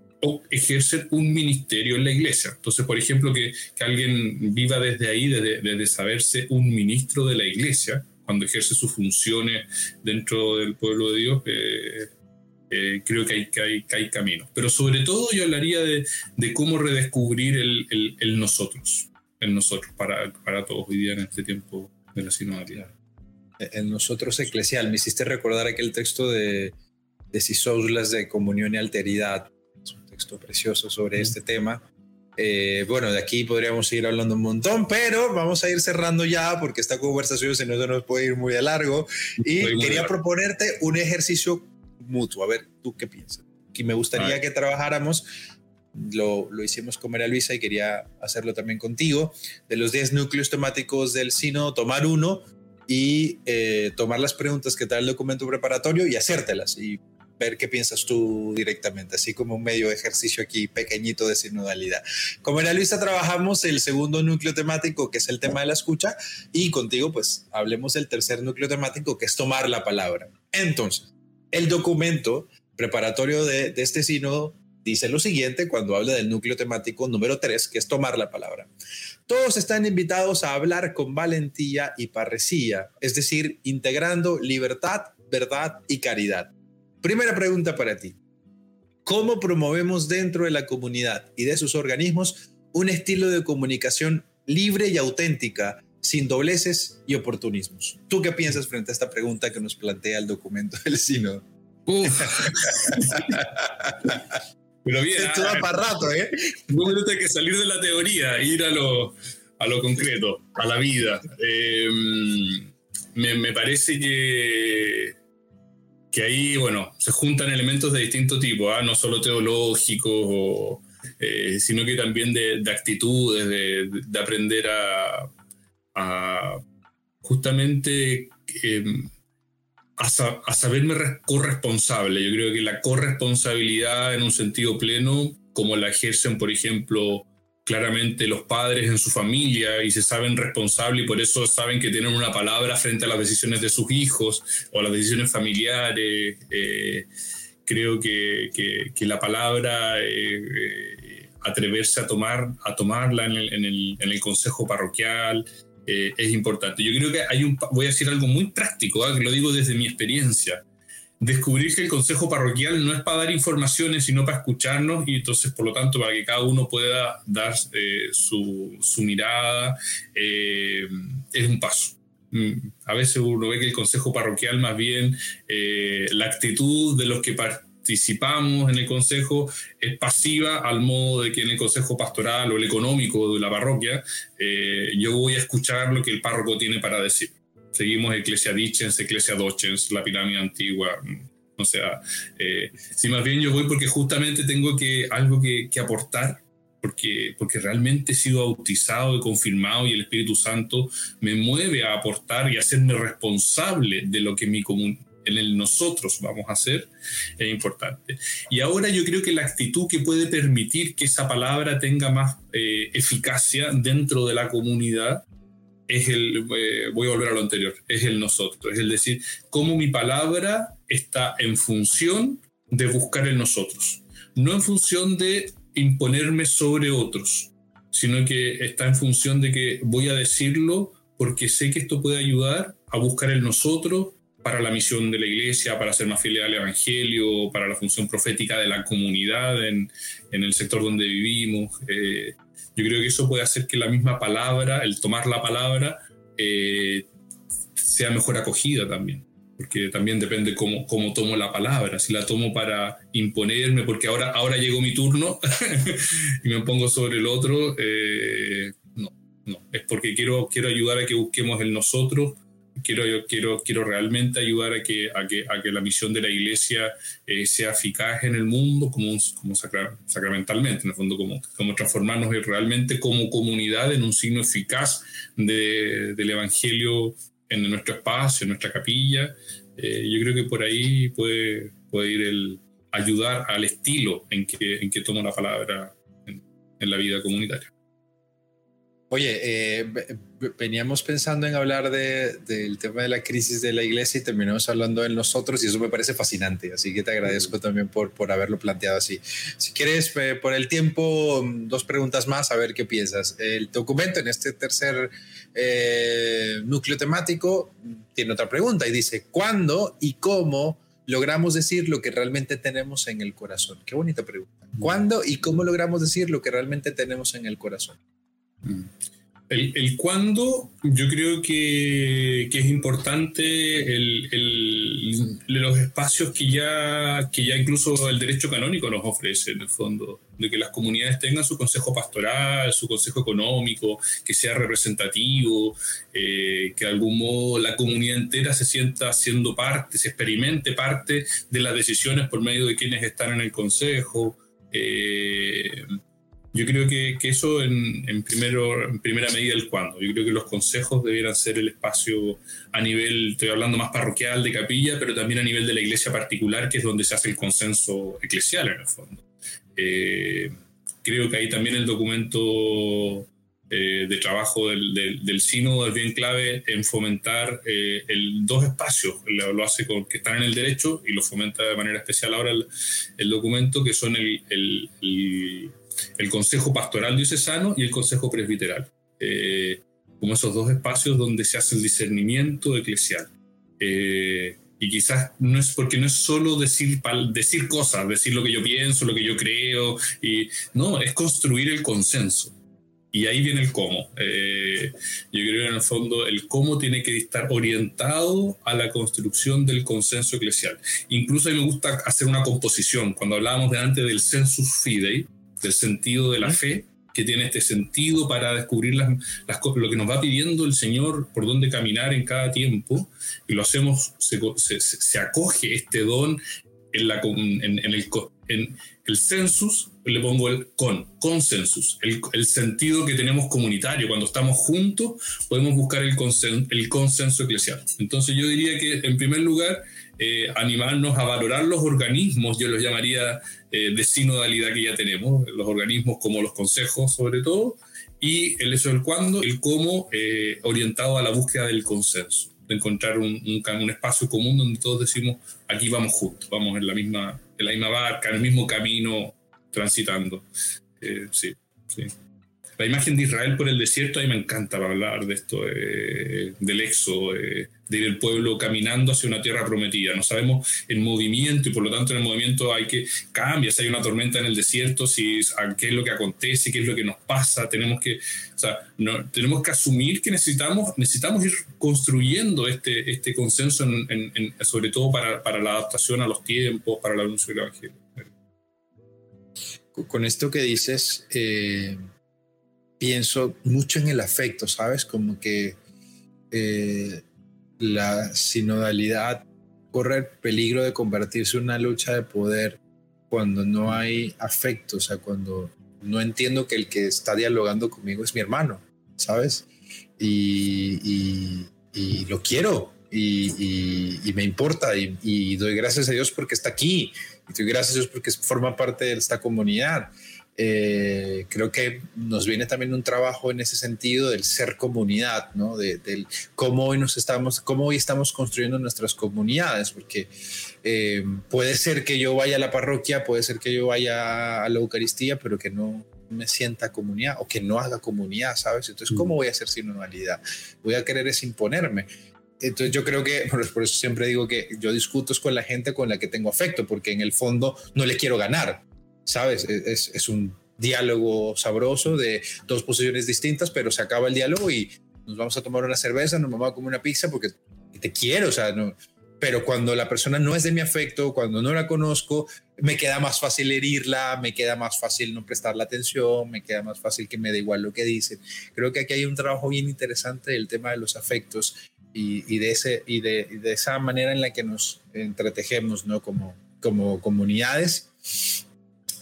ejercer un ministerio en la iglesia. Entonces, por ejemplo, que, que alguien viva desde ahí, desde, saberse un ministro de la iglesia, cuando ejerce sus funciones dentro del pueblo de Dios, eh, eh, creo que hay, que, hay, que hay caminos. Pero sobre todo yo hablaría de, de cómo redescubrir el, el, nosotros, el nosotros para, para todos hoy día en este tiempo de la sinodalidad. El nosotros eclesial, me hiciste recordar aquel texto de, de Sisoulas de comunión y alteridad, texto precioso sobre este tema. Eh, bueno, de aquí podríamos seguir hablando un montón, pero vamos a ir cerrando ya porque esta conversación se nos, nos puede ir muy a largo. Y quería proponerte un ejercicio mutuo. A ver, ¿tú qué piensas? Y me gustaría que trabajáramos, lo, lo, hicimos con María Luisa y quería hacerlo también contigo, de los 10 núcleos temáticos del Sino, tomar uno y eh, tomar las preguntas que trae el documento preparatorio y hacértelas. Y ver qué piensas tú directamente, así como un medio ejercicio aquí pequeñito de sinodalidad. Como en la lista trabajamos el segundo núcleo temático, que es el tema de la escucha, y contigo pues hablemos del tercer núcleo temático, que es tomar la palabra. Entonces, el documento preparatorio de, de este sínodo dice lo siguiente cuando habla del núcleo temático número 3, que es tomar la palabra. Todos están invitados a hablar con valentía y parresía, es decir, integrando libertad, verdad y caridad Primera pregunta para ti. ¿Cómo promovemos dentro de la comunidad y de sus organismos un estilo de comunicación libre y auténtica, sin dobleces y oportunismos? ¿Tú qué piensas frente a esta pregunta que nos plantea el documento del Sínodo? Pero bien, esto da para rato, ¿eh? No hay que salir de la teoría, ir a lo, a lo concreto, a la vida. Eh, me, me, parece que que ahí, bueno, se juntan elementos de distinto tipo, ¿ah? no solo teológicos, eh, sino que también de, actitudes, de, aprender a, justamente em, a, a, saberme corresponsable. Yo creo que la corresponsabilidad en un sentido pleno, como la ejercen, por ejemplo, claramente los padres en su familia y se saben responsables y por eso saben que tienen una palabra frente a las decisiones de sus hijos o a las decisiones familiares. Eh, creo que, que, la palabra, eh, eh, atreverse a, tomar, a tomarla en el, en el, en el consejo parroquial, es importante. Yo creo que hay un, voy a decir algo muy práctico, ¿ah? lo digo desde mi experiencia descubrir que el consejo parroquial no es para dar informaciones, sino para escucharnos y entonces, por lo tanto, para que cada uno pueda dar eh, su, su, mirada, eh, es un paso. Mm, a veces uno ve que el consejo parroquial, más bien, eh, la actitud de los que participamos en el consejo es pasiva al modo de que en el consejo pastoral o el económico de la parroquia, yo voy a escuchar lo que el párroco tiene para decir seguimos Ecclesia Dicens, Ecclesia Docens, la pirámide antigua. O sea, eh, si más bien yo voy porque justamente tengo que, algo que, que aportar, porque, porque realmente he sido bautizado y confirmado y el Espíritu Santo me mueve a aportar y a hacerme responsable de lo que mi común en el nosotros vamos a hacer es importante. Y ahora yo creo que la actitud que puede permitir que esa palabra tenga más eh, eficacia dentro de la comunidad es el, eh, voy a volver a lo anterior, es el nosotros, es el decir, cómo mi palabra está en función de buscar el nosotros, no en función de imponerme sobre otros, sino que está en función de que voy a decirlo porque sé que esto puede ayudar a buscar el nosotros para la misión de la iglesia, para ser más fiel al Evangelio, para la función profética de la comunidad en, en el sector donde vivimos. Eh, yo creo que eso puede hacer que la misma palabra, el tomar la palabra, eh, sea mejor acogida también. Porque también depende cómo, cómo tomo la palabra. Si la tomo para imponerme, porque ahora, ahora llegó mi turno <laughs> y me pongo sobre el otro, eh, no, no. Es porque quiero, quiero ayudar a que busquemos el nosotros quiero, quiero, quiero realmente ayudar a que, a que, a que la misión de la iglesia eh, sea eficaz en el mundo, como, como sacramentalmente, en el fondo, como, como transformarnos realmente como comunidad en un signo eficaz de, del Evangelio en nuestro espacio, en nuestra capilla. Eh, yo creo que por ahí puede, puede ir el ayudar al estilo en que, en que tomo la palabra en la vida comunitaria. Oye, eh, veníamos pensando en hablar del tema de la crisis de la iglesia y terminamos hablando de nosotros y eso me parece fascinante, así que te agradezco también por, por haberlo planteado así. Si quieres, eh, por el tiempo, dos preguntas más, a ver qué piensas. El documento en este tercer eh, núcleo temático tiene otra pregunta y dice, ¿cuándo y cómo logramos decir lo que realmente tenemos en el corazón? Qué bonita pregunta. ¿Cuándo y cómo logramos decir lo que realmente tenemos en el corazón? El, el cuándo, yo creo que, es importante el, los espacios que ya, que ya incluso el derecho canónico nos ofrece, en el fondo, de que las comunidades tengan su consejo pastoral, su consejo económico, que sea representativo, eh, que de algún modo la comunidad entera se sienta siendo parte, se experimente parte de las decisiones por medio de quienes están en el consejo. Eh, yo creo que, que eso en, en, primero, en primera medida el cuándo. Yo creo que los consejos debieran ser el espacio a nivel, estoy hablando más parroquial de capilla, pero también a nivel de la iglesia particular, que es donde se hace el consenso eclesial en el fondo. Eh, creo que ahí también el documento eh, de trabajo del, del, del, es bien clave en fomentar eh, el, dos espacios, lo, hace con que están en el derecho y lo fomenta de manera especial ahora el, el documento, que son el Consejo Pastoral Diocesano y el Consejo Presbiteral, eh, como esos dos espacios donde se hace el discernimiento eclesial. Eh, y quizás no es porque no es solo decir, decir cosas, decir lo que yo pienso, lo que yo creo, y no, es construir el consenso. Y ahí viene el cómo. Eh, yo creo que en el fondo el cómo tiene que estar orientado a la construcción del consenso eclesial. Incluso a mí me gusta hacer una composición. Cuando hablábamos del census fidei, del sentido de la fe, que tiene este sentido para descubrir las, las, lo que nos va pidiendo el Señor, por dónde caminar en cada tiempo, y lo hacemos, se, se, se acoge este don en, la, en, en, el, en el census, le pongo el con, consensus, el, el, sentido que tenemos comunitario. Cuando estamos juntos, podemos buscar el, consen, el consenso eclesial. Entonces yo diría que, en primer lugar, eh, animarnos a valorar los organismos, yo los llamaría eh, de sinodalidad que ya tenemos, los organismos como los consejos sobre todo, y el eso del cuándo, el cómo eh, orientado a la búsqueda del consenso, de encontrar un, un, espacio común donde todos decimos, aquí vamos juntos, vamos en la misma, en la misma barca, en el mismo camino transitando. Eh, sí, sí. La imagen de Israel por el desierto, a mí me encanta hablar de esto, eh, del éxodo, eh, de ir el pueblo caminando hacia una tierra prometida. No sabemos el movimiento y por lo tanto en el movimiento hay que cambiar, si hay una tormenta en el desierto, si qué es lo que acontece, qué es lo que nos pasa, tenemos que, o sea, no, tenemos que asumir que necesitamos, necesitamos ir construyendo este, este consenso, en, en, en, sobre todo para, para, la adaptación a los tiempos, para el anuncio del Evangelio. Con esto que dices, eh, pienso mucho en el afecto, ¿sabes? Como que eh, la sinodalidad corre el peligro de convertirse en una lucha de poder cuando no hay afecto, o sea, cuando no entiendo que el que está dialogando conmigo es mi hermano, ¿sabes? Y, lo quiero y, me importa y, doy gracias a Dios porque está aquí y doy gracias a Dios porque forma parte de esta comunidad. Eh, creo que nos viene también un trabajo en ese sentido del ser comunidad, ¿no? De, del cómo hoy nos estamos, cómo hoy estamos construyendo nuestras comunidades, porque eh, puede ser que yo vaya a la parroquia, puede ser que yo vaya a la Eucaristía, pero que no me sienta comunidad o que no haga comunidad, ¿sabes? Entonces, ¿cómo voy a hacer sin normalidad? Voy a querer es imponerme. Entonces yo creo que, por, eso siempre digo que yo discuto es con la gente con la que tengo afecto, porque en el fondo no le quiero ganar, ¿sabes? Es, es un diálogo sabroso de dos posiciones distintas, pero se acaba el diálogo y nos vamos a tomar una cerveza, nos vamos a comer una pizza porque te quiero, o sea, no, pero cuando la persona no es de mi afecto, cuando no la conozco, me queda más fácil herirla, me queda más fácil no prestarle atención, me queda más fácil que me dé igual lo que dicen. Creo que aquí hay un trabajo bien interesante del tema de los afectos y, de, ese, y de, de, esa manera en la que nos entretejemos ¿no? como, como comunidades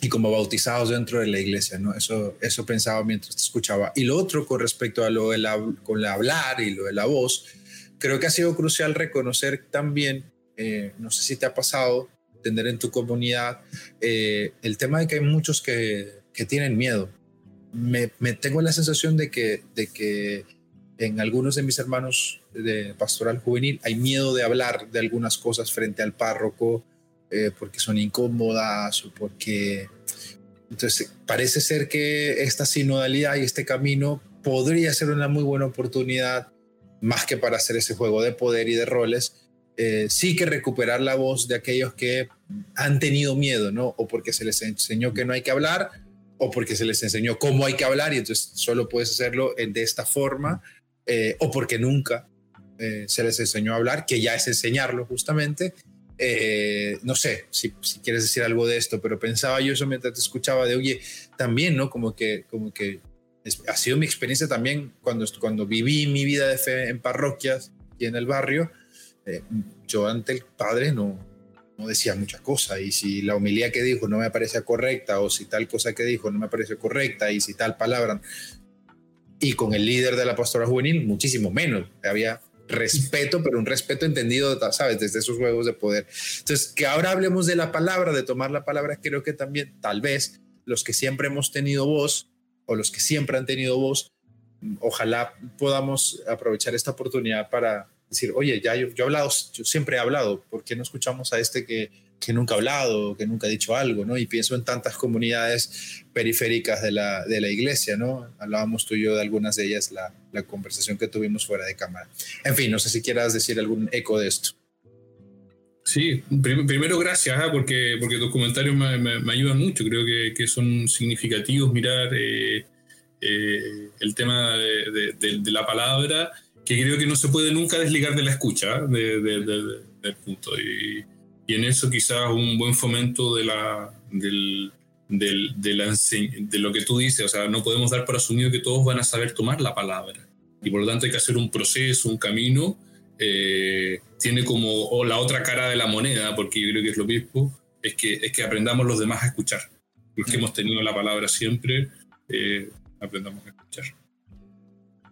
y como bautizados dentro de la iglesia, ¿no? Eso, eso pensaba mientras te escuchaba. Y lo otro con respecto a lo de la, con el hablar y lo de la voz, creo que ha sido crucial reconocer también, eh, no sé si te ha pasado, tener en tu comunidad eh, el tema de que hay muchos que, que tienen miedo. Me, me, tengo la sensación de que, de que en algunos de mis hermanos de pastoral juvenil hay miedo de hablar de algunas cosas frente al párroco eh, porque son incómodas o porque... Entonces, parece ser que esta sinodalidad y este camino podría ser una muy buena oportunidad más que para hacer ese juego de poder y de roles, eh, sí que recuperar la voz de aquellos que han tenido miedo, ¿no? O porque se les enseñó que no hay que hablar, o porque se les enseñó cómo hay que hablar y entonces solo puedes hacerlo de esta forma, eh, o porque nunca se les enseñó a hablar, que ya es enseñarlo justamente. No sé si, quieres decir algo de esto, pero pensaba yo eso mientras te escuchaba de, oye, también, ¿no? Como que, como que ha sido mi experiencia también cuando, cuando viví mi vida de fe en parroquias y en el barrio. Eh, yo ante el padre no, no decía mucha cosa y si la homilía que dijo no me parecía correcta o si tal cosa que dijo no me parece correcta y si tal palabra y con el líder de la pastora juvenil muchísimo menos había respeto pero un respeto entendido sabes desde esos juegos de poder. Entonces que ahora hablemos de la palabra de tomar la palabra creo que también tal vez los que siempre hemos tenido voz o los que siempre han tenido voz, ojalá podamos aprovechar esta oportunidad para decir, oye, ya yo, he hablado, yo siempre he hablado, ¿por qué no escuchamos a este que, que nunca ha hablado, que nunca ha dicho algo, ¿no? Y pienso en tantas comunidades periféricas de la, de la iglesia, ¿no? Hablábamos tú y yo de algunas de ellas, la, la conversación que tuvimos fuera de cámara. En fin, no sé si quieras decir algún eco de esto. Sí, primero gracias, ¿ah? porque, porque tus comentarios me, ayudan mucho, creo que, que son significativos mirar eh, eh, el tema de, de, la palabra, que creo que no se puede nunca desligar de la escucha, ¿ah? del punto. Y, y, en eso quizás un buen fomento de, la, del, del, de, la, de lo que tú dices, o sea, no podemos dar por asumido que todos van a saber tomar la palabra. Y por lo tanto hay que hacer un proceso, un camino eh, tiene como la otra cara de la moneda, porque yo creo que es lo mismo, es que, es que aprendamos los demás a escuchar. Los que hemos tenido la palabra siempre, eh, aprendamos a escuchar.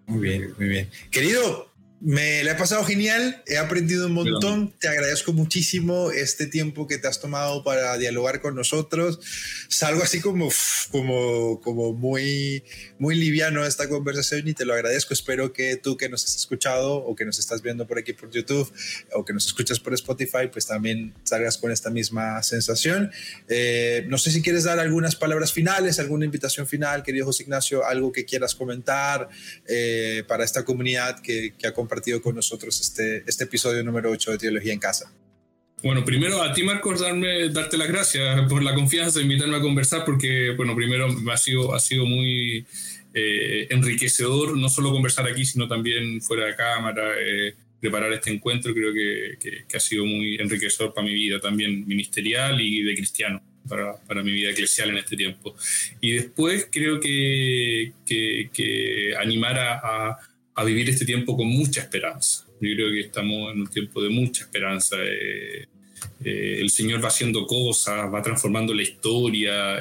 Muy bien, muy bien. Querido, me la he pasado genial, he aprendido un montón, te agradezco muchísimo este tiempo que te has tomado para dialogar con nosotros. Salgo así como, como, como muy, muy liviano esta conversación y te lo agradezco. Espero que tú que nos has escuchado o que nos estás viendo por aquí por YouTube o que nos escuchas por Spotify, pues también salgas con esta misma sensación. Eh, no sé si quieres dar algunas palabras finales, alguna invitación final, querido José Ignacio, algo que quieras comentar eh, para esta comunidad que, que acompaña compartido con nosotros este, este episodio número 8 de Teología en Casa. Bueno, primero a ti, Marcos, darme, darte las gracias por la confianza de invitarme a conversar, porque, bueno, primero ha sido, ha sido muy eh, enriquecedor no solo conversar aquí, sino también fuera de cámara, eh, preparar este encuentro. Creo que, que, ha sido muy enriquecedor para mi vida también ministerial y de cristiano. Para, para, mi vida eclesial en este tiempo. Y después creo que, que, animar a, a vivir este tiempo con mucha esperanza. Yo creo que estamos en un tiempo de mucha esperanza. Eh, el Señor va haciendo cosas, va transformando la historia.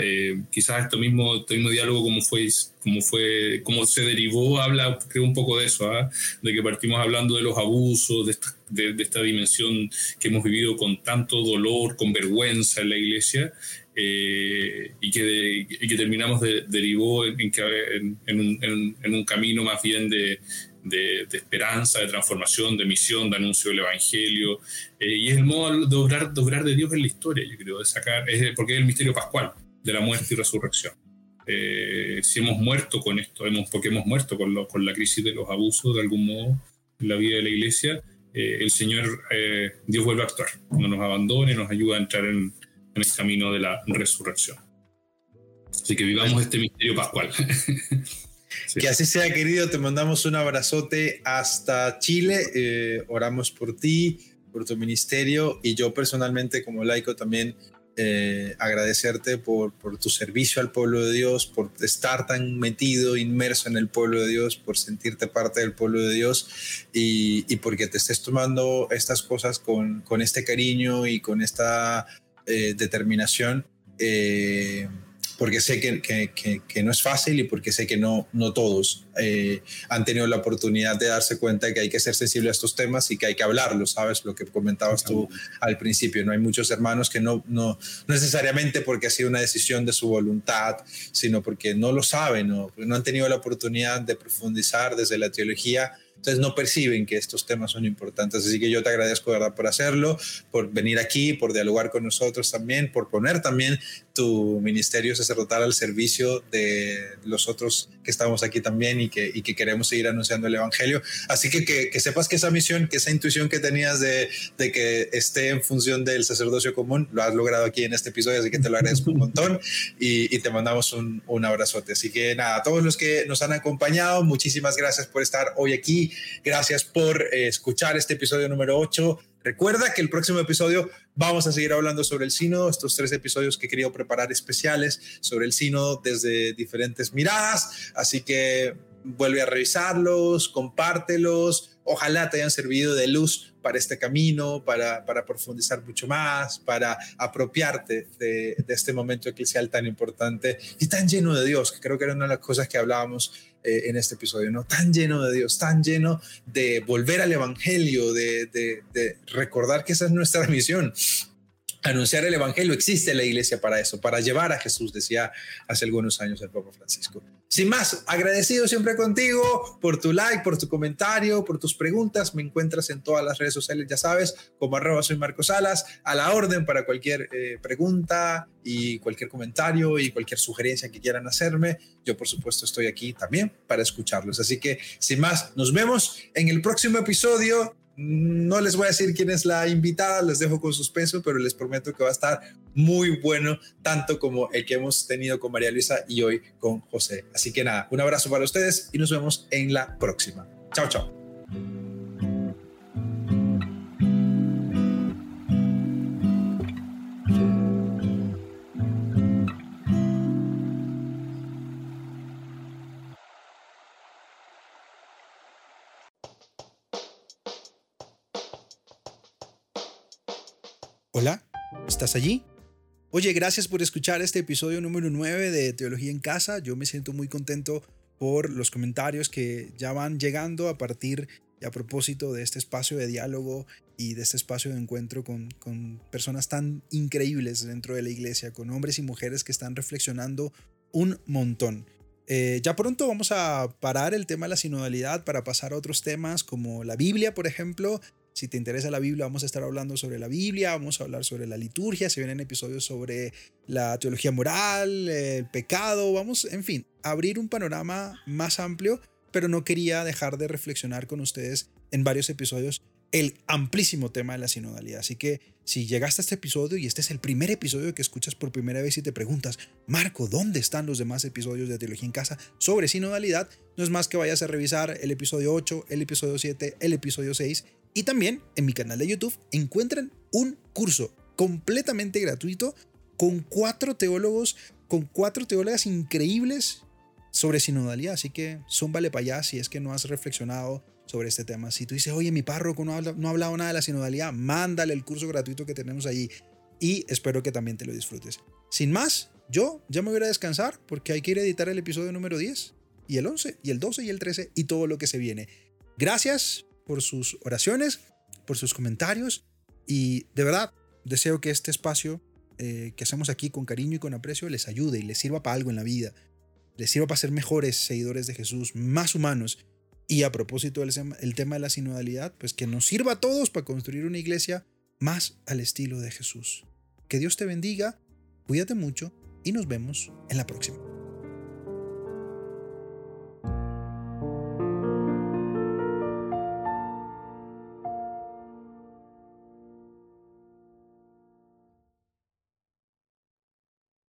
quizás esto mismo, este mismo diálogo, como fue, como fue, como se derivó, habla creo un poco de eso, ¿ah? de que partimos hablando de los abusos, de esta dimensión que hemos vivido con tanto dolor, con vergüenza en la iglesia, eh, y, que que terminamos de, derivó en, en, un, camino más bien de, de, esperanza, de transformación, de misión, de anuncio del Evangelio. Eh, y es el modo de obrar, de obrar de Dios en la historia, yo creo, de sacar, es porque es el misterio pascual de la muerte y resurrección. Eh, si hemos muerto con esto, hemos, porque hemos muerto con, con, la crisis de los abusos de algún modo en la vida de la iglesia, el Señor, Dios vuelve a actuar, no nos abandone, nos ayuda a entrar en, en el camino de la resurrección. Así que vivamos este misterio pascual. <laughs> Que así sea, querido. Te mandamos un abrazote hasta Chile. Eh, oramos por ti, por tu ministerio y yo personalmente como laico también eh, agradecerte por, tu servicio al pueblo de Dios, por estar tan metido, inmerso en el pueblo de Dios, por sentirte parte del pueblo de Dios y, porque te estés tomando estas cosas con, con este cariño y con esta eh, determinación, eh, porque sé que, que, no es fácil y porque sé que no, no todos eh, han tenido la oportunidad de darse cuenta de que hay que ser sensible a estos temas y que hay que hablarlo, ¿sabes? Lo que comentabas tú al principio, ¿no? Hay muchos hermanos que no, no, necesariamente porque ha sido una decisión de su voluntad, sino porque no lo saben o no han tenido la oportunidad de profundizar desde la teología entonces no perciben que estos temas son importantes. Así que yo te agradezco, ¿verdad?, por hacerlo, por venir aquí, por dialogar con nosotros también, por poner también tu ministerio sacerdotal al servicio de los otros que estamos aquí también y que, y que queremos seguir anunciando el Evangelio. Así que, que, sepas que esa misión, que esa intuición que tenías de, de, que esté en función del sacerdocio común, lo has logrado aquí en este episodio, así que te lo agradezco un <laughs> montón y, y te mandamos un, un abrazote. Así que nada, a todos los que nos han acompañado, muchísimas gracias por estar hoy aquí, gracias por eh, escuchar este episodio número 8 Recuerda que el próximo episodio vamos a seguir hablando sobre el sínodo, estos tres episodios que he querido preparar especiales sobre el sínodo desde diferentes miradas, así que vuelve a revisarlos, compártelos, ojalá te hayan servido de luz para este camino, para, profundizar mucho más, para apropiarte de, este momento eclesial tan importante y tan lleno de Dios, que creo que era una de las cosas que hablábamos eh, en este episodio, ¿no? Tan lleno de Dios, tan lleno de volver al Evangelio, de recordar que esa es nuestra <laughs> misión, anunciar el Evangelio. Existe la iglesia para eso, para llevar a Jesús, decía hace algunos años el Papa Francisco. Sin más, agradecido siempre contigo por tu like, por tu comentario, por tus preguntas. Me encuentras en todas las redes sociales, ya sabes, como arroba soy Marcos Salas, a la orden para cualquier eh, pregunta y cualquier comentario y cualquier sugerencia que quieran hacerme. Yo, por supuesto, estoy aquí también para escucharlos. Así que, sin más, nos vemos en el próximo episodio no les voy a decir quién es la invitada, les dejo con suspenso, pero les prometo que va a estar muy bueno, tanto como el que hemos tenido con María Luisa y hoy con José. Así que nada, un abrazo para ustedes y nos vemos en la próxima. Chao, chao. Hola, ¿estás allí? Oye, gracias por escuchar este episodio número 9 de Teología en Casa. Yo me siento muy contento por los comentarios que ya van llegando a partir y a propósito de este espacio de diálogo y de este espacio de encuentro con, con personas tan increíbles dentro de la iglesia, con hombres y mujeres que están reflexionando un montón. Eh, ya pronto vamos a parar el tema de la sinodalidad para pasar a otros temas como la Biblia, por ejemplo, si te interesa la Biblia, vamos a estar hablando sobre la Biblia, vamos a hablar sobre la liturgia, se vienen episodios sobre la teología moral, el pecado, vamos, en fin, abrir un panorama más amplio, pero no quería dejar de reflexionar con ustedes en varios episodios el amplísimo tema de la sinodalidad. Así que si llegaste a este episodio y este es el primer episodio que escuchas por primera vez y te preguntas, Marco, ¿dónde están los demás episodios de Teología en Casa sobre sinodalidad? No es más que vayas a revisar el episodio 8, el episodio 7, el episodio 6 y también en mi canal de YouTube encuentran un curso completamente gratuito con cuatro teólogos, con cuatro teólogas increíbles sobre sinodalidad. Así que zúmbale para allá si es que no has reflexionado sobre este tema. Si tú dices, oye, mi párroco no ha, no ha hablado nada de la sinodalidad, mándale el curso gratuito que tenemos allí y espero que también te lo disfrutes. Sin más, yo ya me voy a descansar porque hay que ir a editar el episodio número 10 y el 11 y el 12 y el 13 y todo lo que se viene. Gracias por sus oraciones, por sus comentarios y de verdad deseo que este espacio eh, que hacemos aquí con cariño y con aprecio les ayude y les sirva para algo en la vida, les sirva para ser mejores seguidores de Jesús, más humanos. Y a propósito del el tema de la sinodalidad, pues que nos sirva a todos para construir una iglesia más al estilo de Jesús. Que Dios te bendiga, cuídate mucho y nos vemos en la próxima.